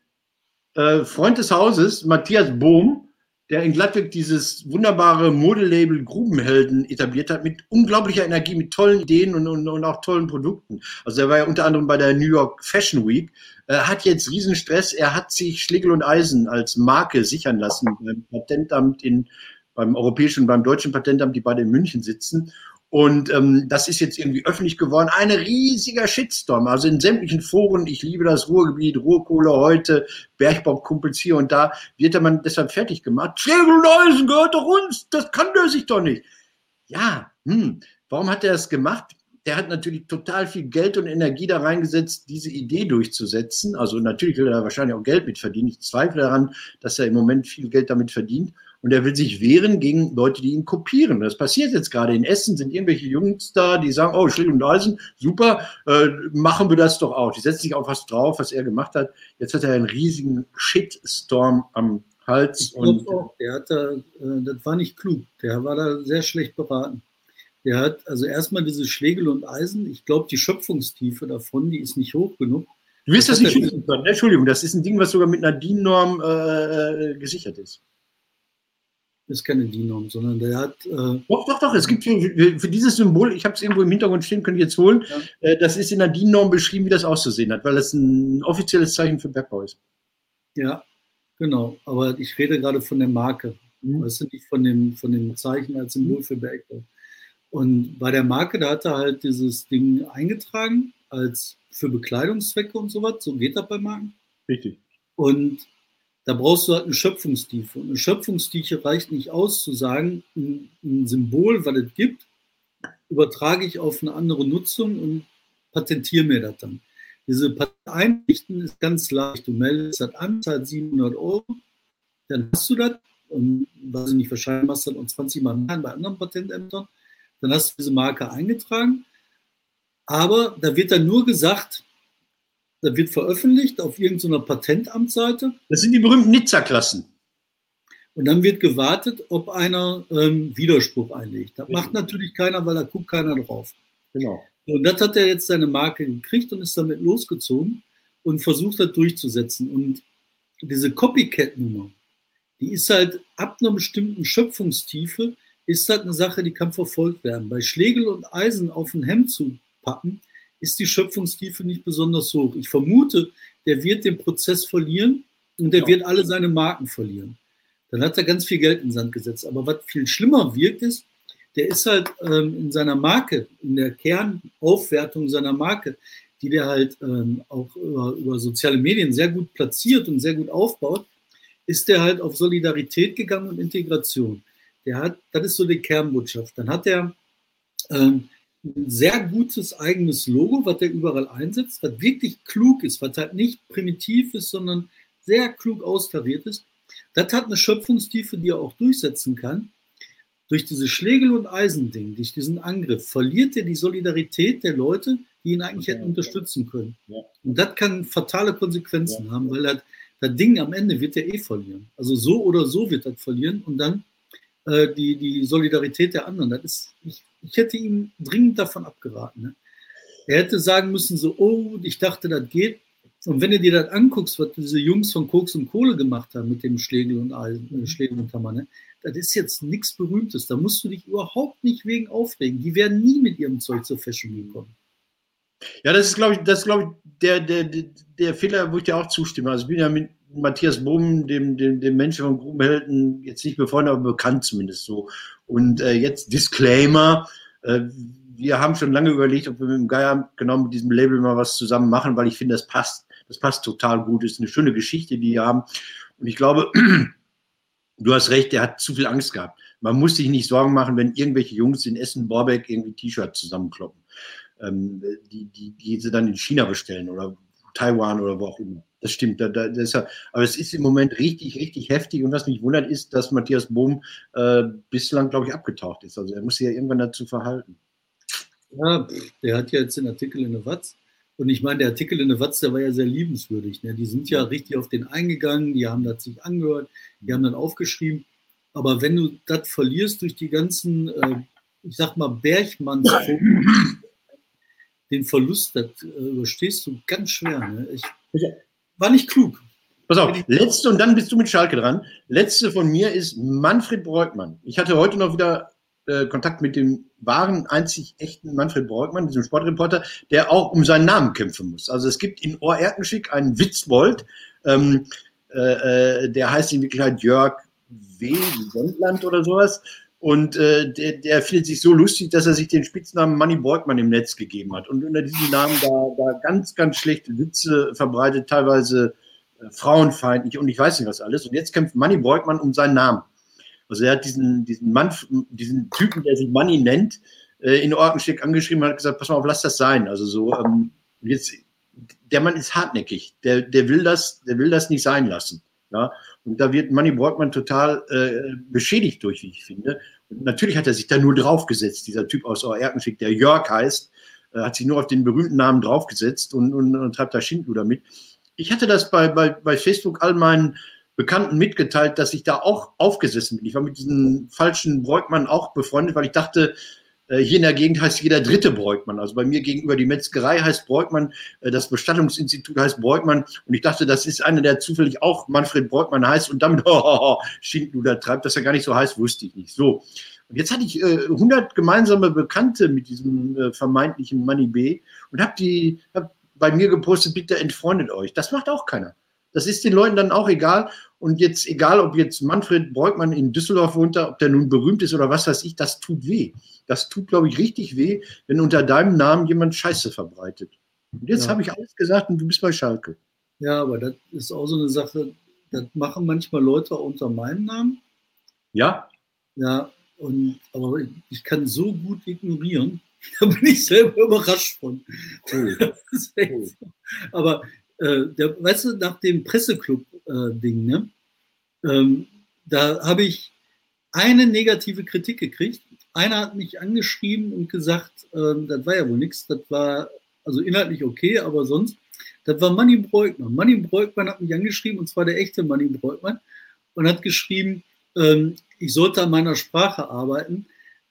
Äh, Freund des Hauses, Matthias Bohm, der in Gladbeck dieses wunderbare Modelabel Grubenhelden etabliert hat, mit unglaublicher Energie, mit tollen Ideen und, und, und auch tollen Produkten. Also er war ja unter anderem bei der New York Fashion Week, äh, hat jetzt Riesenstress. Er hat sich Schlegel und Eisen als Marke sichern lassen beim Patentamt in, beim europäischen und beim deutschen Patentamt, die beide in München sitzen. Und ähm, das ist jetzt irgendwie öffentlich geworden. Ein riesiger Shitstorm. Also in sämtlichen Foren, ich liebe das Ruhrgebiet, Ruhrkohle heute, Bergbaukumpels hier und da, wird der man deshalb fertig gemacht. Eisen gehört doch uns, das kann der sich doch nicht. Ja, hm, warum hat er das gemacht? Der hat natürlich total viel Geld und Energie da reingesetzt, diese Idee durchzusetzen. Also natürlich will er wahrscheinlich auch Geld mit verdienen. Ich zweifle daran, dass er im Moment viel Geld damit verdient und er will sich wehren gegen Leute, die ihn kopieren. Das passiert jetzt gerade. In Essen sind irgendwelche Jungs da, die sagen, oh, Schlegel und Eisen, super, äh, machen wir das doch auch. Die setzen sich auf was drauf, was er gemacht hat. Jetzt hat er einen riesigen Shitstorm am Hals. Ich und auch, der hat da, äh, das war nicht klug. Der war da sehr schlecht beraten. Der hat also erstmal diese Schlegel und Eisen, ich glaube, die Schöpfungstiefe davon, die ist nicht hoch genug. Du wirst das, das nicht schützen können. Entschuldigung, das ist ein Ding, was sogar mit einer DIN-Norm äh, äh gesichert ist ist keine DIN-Norm, sondern der hat. Äh doch, doch, doch. Es gibt für, für dieses Symbol, ich habe es irgendwo im Hintergrund stehen, könnt ihr jetzt holen. Ja. Äh, das ist in der DIN-Norm beschrieben, wie das auszusehen hat, weil das ein offizielles Zeichen für Bergbau ist. Ja, genau. Aber ich rede gerade von der Marke. Mhm. Weißt du, nicht von dem, von dem Zeichen als Symbol mhm. für Bergbau. Und bei der Marke, da hat er halt dieses Ding eingetragen als für Bekleidungszwecke und sowas. So geht das bei Marken. Richtig. Und da brauchst du halt eine Schöpfungstiefe. Und eine Schöpfungstiefe reicht nicht aus, zu sagen, ein, ein Symbol, was es gibt, übertrage ich auf eine andere Nutzung und patentiere mir das dann. Diese Einrichten ist ganz leicht. Du meldest das an, zahlt 700 Euro, dann hast du das und weiß ich nicht, wahrscheinlich machst du das noch 20 Mal mehr bei anderen Patentämtern. Dann hast du diese Marke eingetragen. Aber da wird dann nur gesagt, da wird veröffentlicht auf irgendeiner Patentamtsseite. Das sind die berühmten Nizza-Klassen. Und dann wird gewartet, ob einer ähm, Widerspruch einlegt. Das macht natürlich keiner, weil da guckt keiner drauf. Genau. Und das hat er jetzt seine Marke gekriegt und ist damit losgezogen und versucht das durchzusetzen. Und diese Copycat-Nummer, die ist halt ab einer bestimmten Schöpfungstiefe, ist halt eine Sache, die kann verfolgt werden. Bei Schlegel und Eisen auf ein Hemd zu packen, ist die Schöpfungstiefe nicht besonders hoch. Ich vermute, der wird den Prozess verlieren und der ja. wird alle seine Marken verlieren. Dann hat er ganz viel Geld in den Sand gesetzt. Aber was viel schlimmer wirkt, ist, der ist halt ähm, in seiner Marke, in der Kernaufwertung seiner Marke, die der halt ähm, auch über, über, soziale Medien sehr gut platziert und sehr gut aufbaut, ist der halt auf Solidarität gegangen und Integration. Der hat, das ist so die Kernbotschaft. Dann hat er ähm, ein sehr gutes eigenes Logo, was er überall einsetzt, was wirklich klug ist, was halt nicht primitiv ist, sondern sehr klug austariert ist. Das hat eine Schöpfungstiefe, die er auch durchsetzen kann. Durch dieses Schlegel- und Eisending, durch diesen Angriff, verliert er die Solidarität der Leute, die ihn eigentlich hätten unterstützen können. Und das kann fatale Konsequenzen haben, weil das, das Ding am Ende wird er eh verlieren. Also so oder so wird das verlieren und dann äh, die, die Solidarität der anderen. Das ist, ich, ich hätte ihm dringend davon abgeraten. Ne? Er hätte sagen müssen, so, oh, ich dachte, das geht. Und wenn du dir das anguckst, was diese Jungs von Koks und Kohle gemacht haben mit dem Schlegel und Eisen, äh, Schlegel und Hammer, ne? das ist jetzt nichts Berühmtes. Da musst du dich überhaupt nicht wegen aufregen. Die werden nie mit ihrem Zeug zur Fashion Week kommen. Ja, das ist, glaube ich, das ist, glaube ich, der, der, der, der Fehler, wo ich dir auch zustimme. Also ich bin ja mit Matthias Bohm, dem, dem, dem Menschen von Grubenhelden, jetzt nicht befreundet, aber bekannt zumindest so. Und äh, jetzt Disclaimer, äh, wir haben schon lange überlegt, ob wir mit dem Geier genau mit diesem Label mal was zusammen machen, weil ich finde, das passt, das passt total gut. Das ist eine schöne Geschichte, die wir haben. Und ich glaube, du hast recht, der hat zu viel Angst gehabt. Man muss sich nicht Sorgen machen, wenn irgendwelche Jungs in Essen-Borbeck irgendwie T-Shirts zusammenkloppen, ähm, die, die, die sie dann in China bestellen oder Taiwan oder wo auch immer. Das stimmt. Da, da, das ja, aber es ist im Moment richtig, richtig heftig. Und was mich wundert, ist, dass Matthias Bohm äh, bislang, glaube ich, abgetaucht ist. Also er muss sich ja irgendwann dazu verhalten. Ja, der hat ja jetzt den Artikel in der Watz. Und ich meine, der Artikel in der Watz, der war ja sehr liebenswürdig. Ne? Die sind ja richtig auf den eingegangen, die haben das sich angehört, die haben dann aufgeschrieben. Aber wenn du das verlierst durch die ganzen, äh, ich sag mal, Bergmanns den Verlust, das äh, überstehst du ganz schwer. Ne? Ich, war nicht klug. Pass auf, letzte und dann bist du mit Schalke dran. Letzte von mir ist Manfred Breukmann. Ich hatte heute noch wieder äh, Kontakt mit dem wahren, einzig echten Manfred Breukmann, diesem Sportreporter, der auch um seinen Namen kämpfen muss. Also es gibt in Ohr-Erkenschwick einen Witzbold, ähm, äh, äh, der heißt in Wirklichkeit Jörg W. Sendland oder sowas. Und äh, der, der findet sich so lustig, dass er sich den Spitznamen Manny Beugmann im Netz gegeben hat. Und unter diesem Namen da, da ganz, ganz schlechte Witze verbreitet, teilweise äh, frauenfeindlich und ich weiß nicht was alles. Und jetzt kämpft Manny Beugmann um seinen Namen. Also er hat diesen, diesen Mann, diesen Typen, der sich Manny nennt, äh, in Orkensteck angeschrieben und hat gesagt, pass mal auf, lass das sein. Also so, ähm, jetzt, der Mann ist hartnäckig, der, der will das, der will das nicht sein lassen. Ja, und da wird Manny Borgmann total äh, beschädigt durch, wie ich finde. Und natürlich hat er sich da nur draufgesetzt, dieser Typ aus Erkenschwick, der Jörg heißt, äh, hat sich nur auf den berühmten Namen draufgesetzt und, und, und treibt da Schindluder mit. Ich hatte das bei, bei, bei Facebook all meinen Bekannten mitgeteilt, dass ich da auch aufgesessen bin. Ich war mit diesem falschen Breugmann auch befreundet, weil ich dachte, hier in der Gegend heißt jeder dritte Breugmann. Also bei mir gegenüber die Metzgerei heißt Breugmann, äh, das Bestattungsinstitut heißt Breugmann. Und ich dachte, das ist einer, der zufällig auch Manfred Breugmann heißt und damit oh, oh, oh, Schindluder treibt. Dass er gar nicht so heißt, wusste ich nicht. So. Und jetzt hatte ich äh, 100 gemeinsame Bekannte mit diesem äh, vermeintlichen Money B und habe die hab bei mir gepostet, bitte entfreundet euch. Das macht auch keiner. Das ist den Leuten dann auch egal. Und jetzt, egal ob jetzt Manfred Breugmann in Düsseldorf wohnt, ob der nun berühmt ist oder was weiß ich, das tut weh. Das tut, glaube ich, richtig weh, wenn unter deinem Namen jemand Scheiße verbreitet. Und jetzt ja. habe ich alles gesagt und du bist bei Schalke. Ja, aber das ist auch so eine Sache, das machen manchmal Leute unter meinem Namen. Ja? Ja, und, aber ich kann so gut ignorieren. Da bin ich selber überrascht von. Oh. oh. Aber äh, der, weißt du, nach dem Presseclub-Ding, äh, ne? Ähm, da habe ich eine negative Kritik gekriegt. Einer hat mich angeschrieben und gesagt, ähm, das war ja wohl nichts, das war also inhaltlich okay, aber sonst, das war Manny Breukmann. Manny Breukmann hat mich angeschrieben, und zwar der echte Manny Breukmann, und hat geschrieben, ähm, ich sollte an meiner Sprache arbeiten.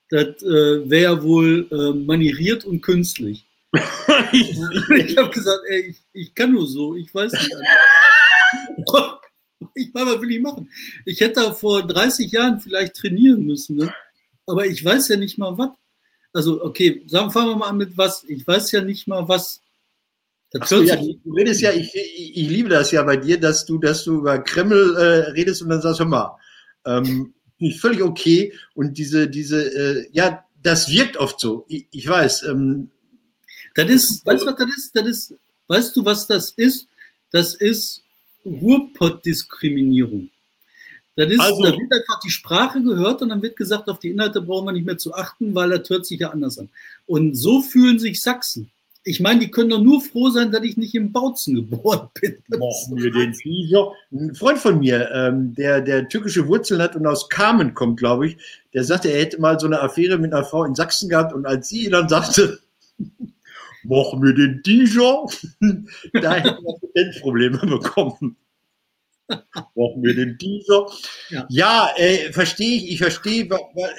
Das äh, wäre wohl äh, manieriert und künstlich. Ich habe gesagt, ey, ich, ich, kann nur so, ich weiß nicht. Ich meine, was will ich machen? Ich hätte vor 30 Jahren vielleicht trainieren müssen, ne? aber ich weiß ja nicht mal was. Also, okay, sagen, fangen wir mal an mit was. Ich weiß ja nicht mal was. So, ja, du redest ja, ich, ich, ich, liebe das ja bei dir, dass du, dass du über Kreml äh, redest und dann sagst, hör mal, ähm, völlig okay. Und diese, diese, äh, ja, das wirkt oft so. Ich, ich weiß. Ähm, das ist, weißt du, was das ist? Das ist, weißt du, was das ist? Das ist Ruhrpott-Diskriminierung. Das ist, also, da wird einfach die Sprache gehört und dann wird gesagt, auf die Inhalte brauchen wir nicht mehr zu achten, weil das hört sich ja anders an. Und so fühlen sich Sachsen. Ich meine, die können doch nur froh sein, dass ich nicht im Bautzen geboren bin. mir den Viecher. Ein Freund von mir, ähm, der, der türkische Wurzeln hat und aus Kamen kommt, glaube ich, der sagte, er hätte mal so eine Affäre mit einer Frau in Sachsen gehabt und als sie dann sagte, mach mir den Tiger, da hätte er Probleme bekommen. Brauchen wir den Dieser? Ja, ja äh, verstehe ich. Ich verstehe,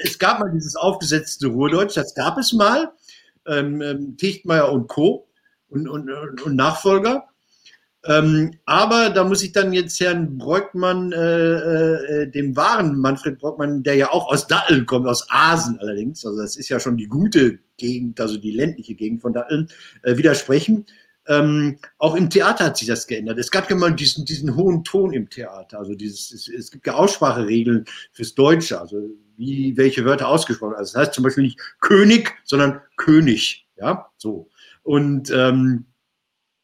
es gab mal dieses aufgesetzte Ruhrdeutsch, das gab es mal. Ähm, ähm, Tichtmeier und Co. und, und, und Nachfolger. Ähm, aber da muss ich dann jetzt Herrn Breukmann, äh, äh, dem wahren Manfred Breukmann, der ja auch aus Datteln kommt, aus Asen allerdings, also das ist ja schon die gute Gegend, also die ländliche Gegend von Datteln, äh, widersprechen. Ähm, auch im Theater hat sich das geändert. Es gab ja mal diesen, diesen hohen Ton im Theater. Also dieses, es, es gibt ja Ausspracheregeln fürs Deutsche, also wie welche Wörter ausgesprochen werden. Also das heißt zum Beispiel nicht König, sondern König. Ja, so. Und ähm,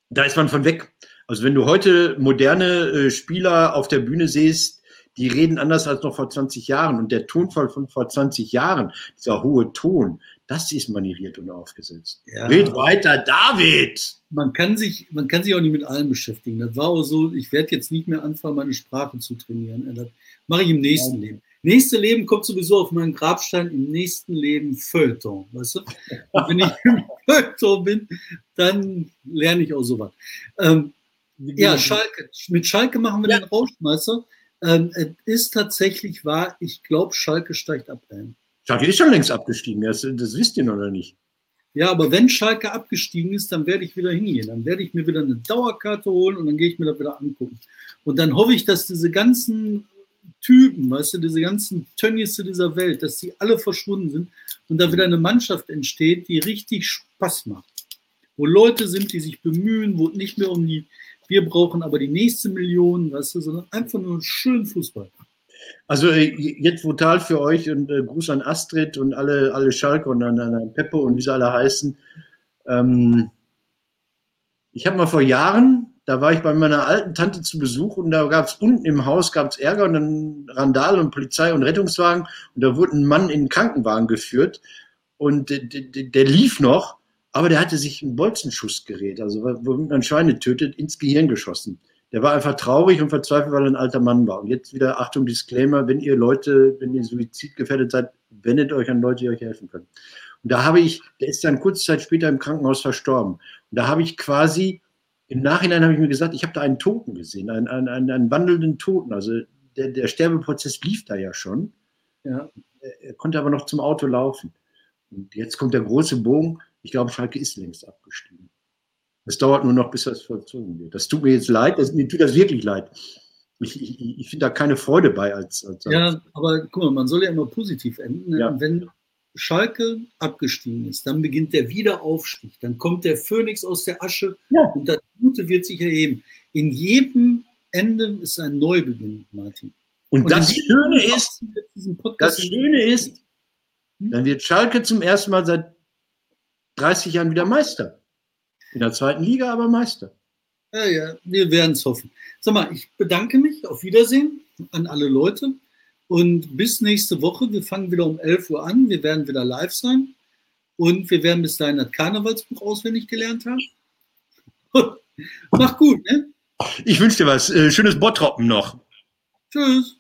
da ist man von weg. Also wenn du heute moderne äh, Spieler auf der Bühne siehst, die reden anders als noch vor 20 Jahren. Und der Tonfall von vor 20 Jahren, dieser hohe Ton, das ist manieriert und aufgesetzt. Ja. Red weiter, David! Man kann, sich, man kann sich auch nicht mit allem beschäftigen. Das war auch so, ich werde jetzt nicht mehr anfangen, meine Sprache zu trainieren. Das mache ich im nächsten ja. Leben. Nächste Leben kommt sowieso auf meinen Grabstein, im nächsten Leben Feuilleton, weißt du? Und wenn ich im Feuilleton bin, dann lerne ich auch sowas. Ähm, ja, Schalke. Mit Schalke machen wir ja. den Rauschmeister. Ähm, es ist tatsächlich wahr, ich glaube, Schalke steigt ab. Ey. Schalke ist schon längst abgestiegen, das, das wisst ihr noch nicht. Ja, aber wenn Schalke abgestiegen ist, dann werde ich wieder hingehen. Dann werde ich mir wieder eine Dauerkarte holen und dann gehe ich mir das wieder angucken. Und dann hoffe ich, dass diese ganzen Typen, weißt du, diese ganzen Tönnies dieser Welt, dass die alle verschwunden sind und da wieder eine Mannschaft entsteht, die richtig Spaß macht. Wo Leute sind, die sich bemühen, wo nicht mehr um die, wir brauchen aber die nächste Million, weißt du, sondern einfach nur einen schönen Fußball. Also äh, jetzt brutal für euch und äh, Gruß an Astrid und alle, alle Schalke und an, an Peppe und wie sie alle heißen. Ähm, ich habe mal vor Jahren, da war ich bei meiner alten Tante zu Besuch und da gab es unten im Haus gab's Ärger und dann Randal und Polizei und Rettungswagen und da wurde ein Mann in den Krankenwagen geführt und der, der, der lief noch, aber der hatte sich ein Bolzenschussgerät, also womit man Schweine tötet, ins Gehirn geschossen. Der war einfach traurig und verzweifelt, weil er ein alter Mann war. Und jetzt wieder Achtung, Disclaimer, wenn ihr Leute, wenn ihr suizidgefährdet seid, wendet euch an Leute, die euch helfen können. Und da habe ich, der ist dann kurze Zeit später im Krankenhaus verstorben. Und da habe ich quasi, im Nachhinein habe ich mir gesagt, ich habe da einen Toten gesehen, einen, einen, einen, einen wandelnden Toten. Also der, der Sterbeprozess lief da ja schon. Ja. Er konnte aber noch zum Auto laufen. Und jetzt kommt der große Bogen. Ich glaube, Schalke ist längst abgestiegen. Es dauert nur noch, bis das vollzogen wird. Das tut mir jetzt leid, das, mir tut das wirklich leid. Ich, ich, ich finde da keine Freude bei als, als Ja, aber guck mal, man soll ja immer positiv enden. Ne? Ja. Wenn Schalke abgestiegen ist, dann beginnt der Wiederaufstieg. Dann kommt der Phönix aus der Asche ja. und das Gute wird sich erheben. In jedem Ende ist ein Neubeginn, Martin. Und, und das Schöne ist, das Schöne ist, hm? dann wird Schalke zum ersten Mal seit 30 Jahren wieder Meister. In der zweiten Liga aber Meister. Ja, ja, wir werden es hoffen. Sag mal, ich bedanke mich. Auf Wiedersehen an alle Leute. Und bis nächste Woche. Wir fangen wieder um 11 Uhr an. Wir werden wieder live sein. Und wir werden bis dahin das Karnevalsbuch auswendig gelernt haben. Mach gut, ne? Ich wünsche dir was. Äh, schönes Bottroppen noch. Tschüss.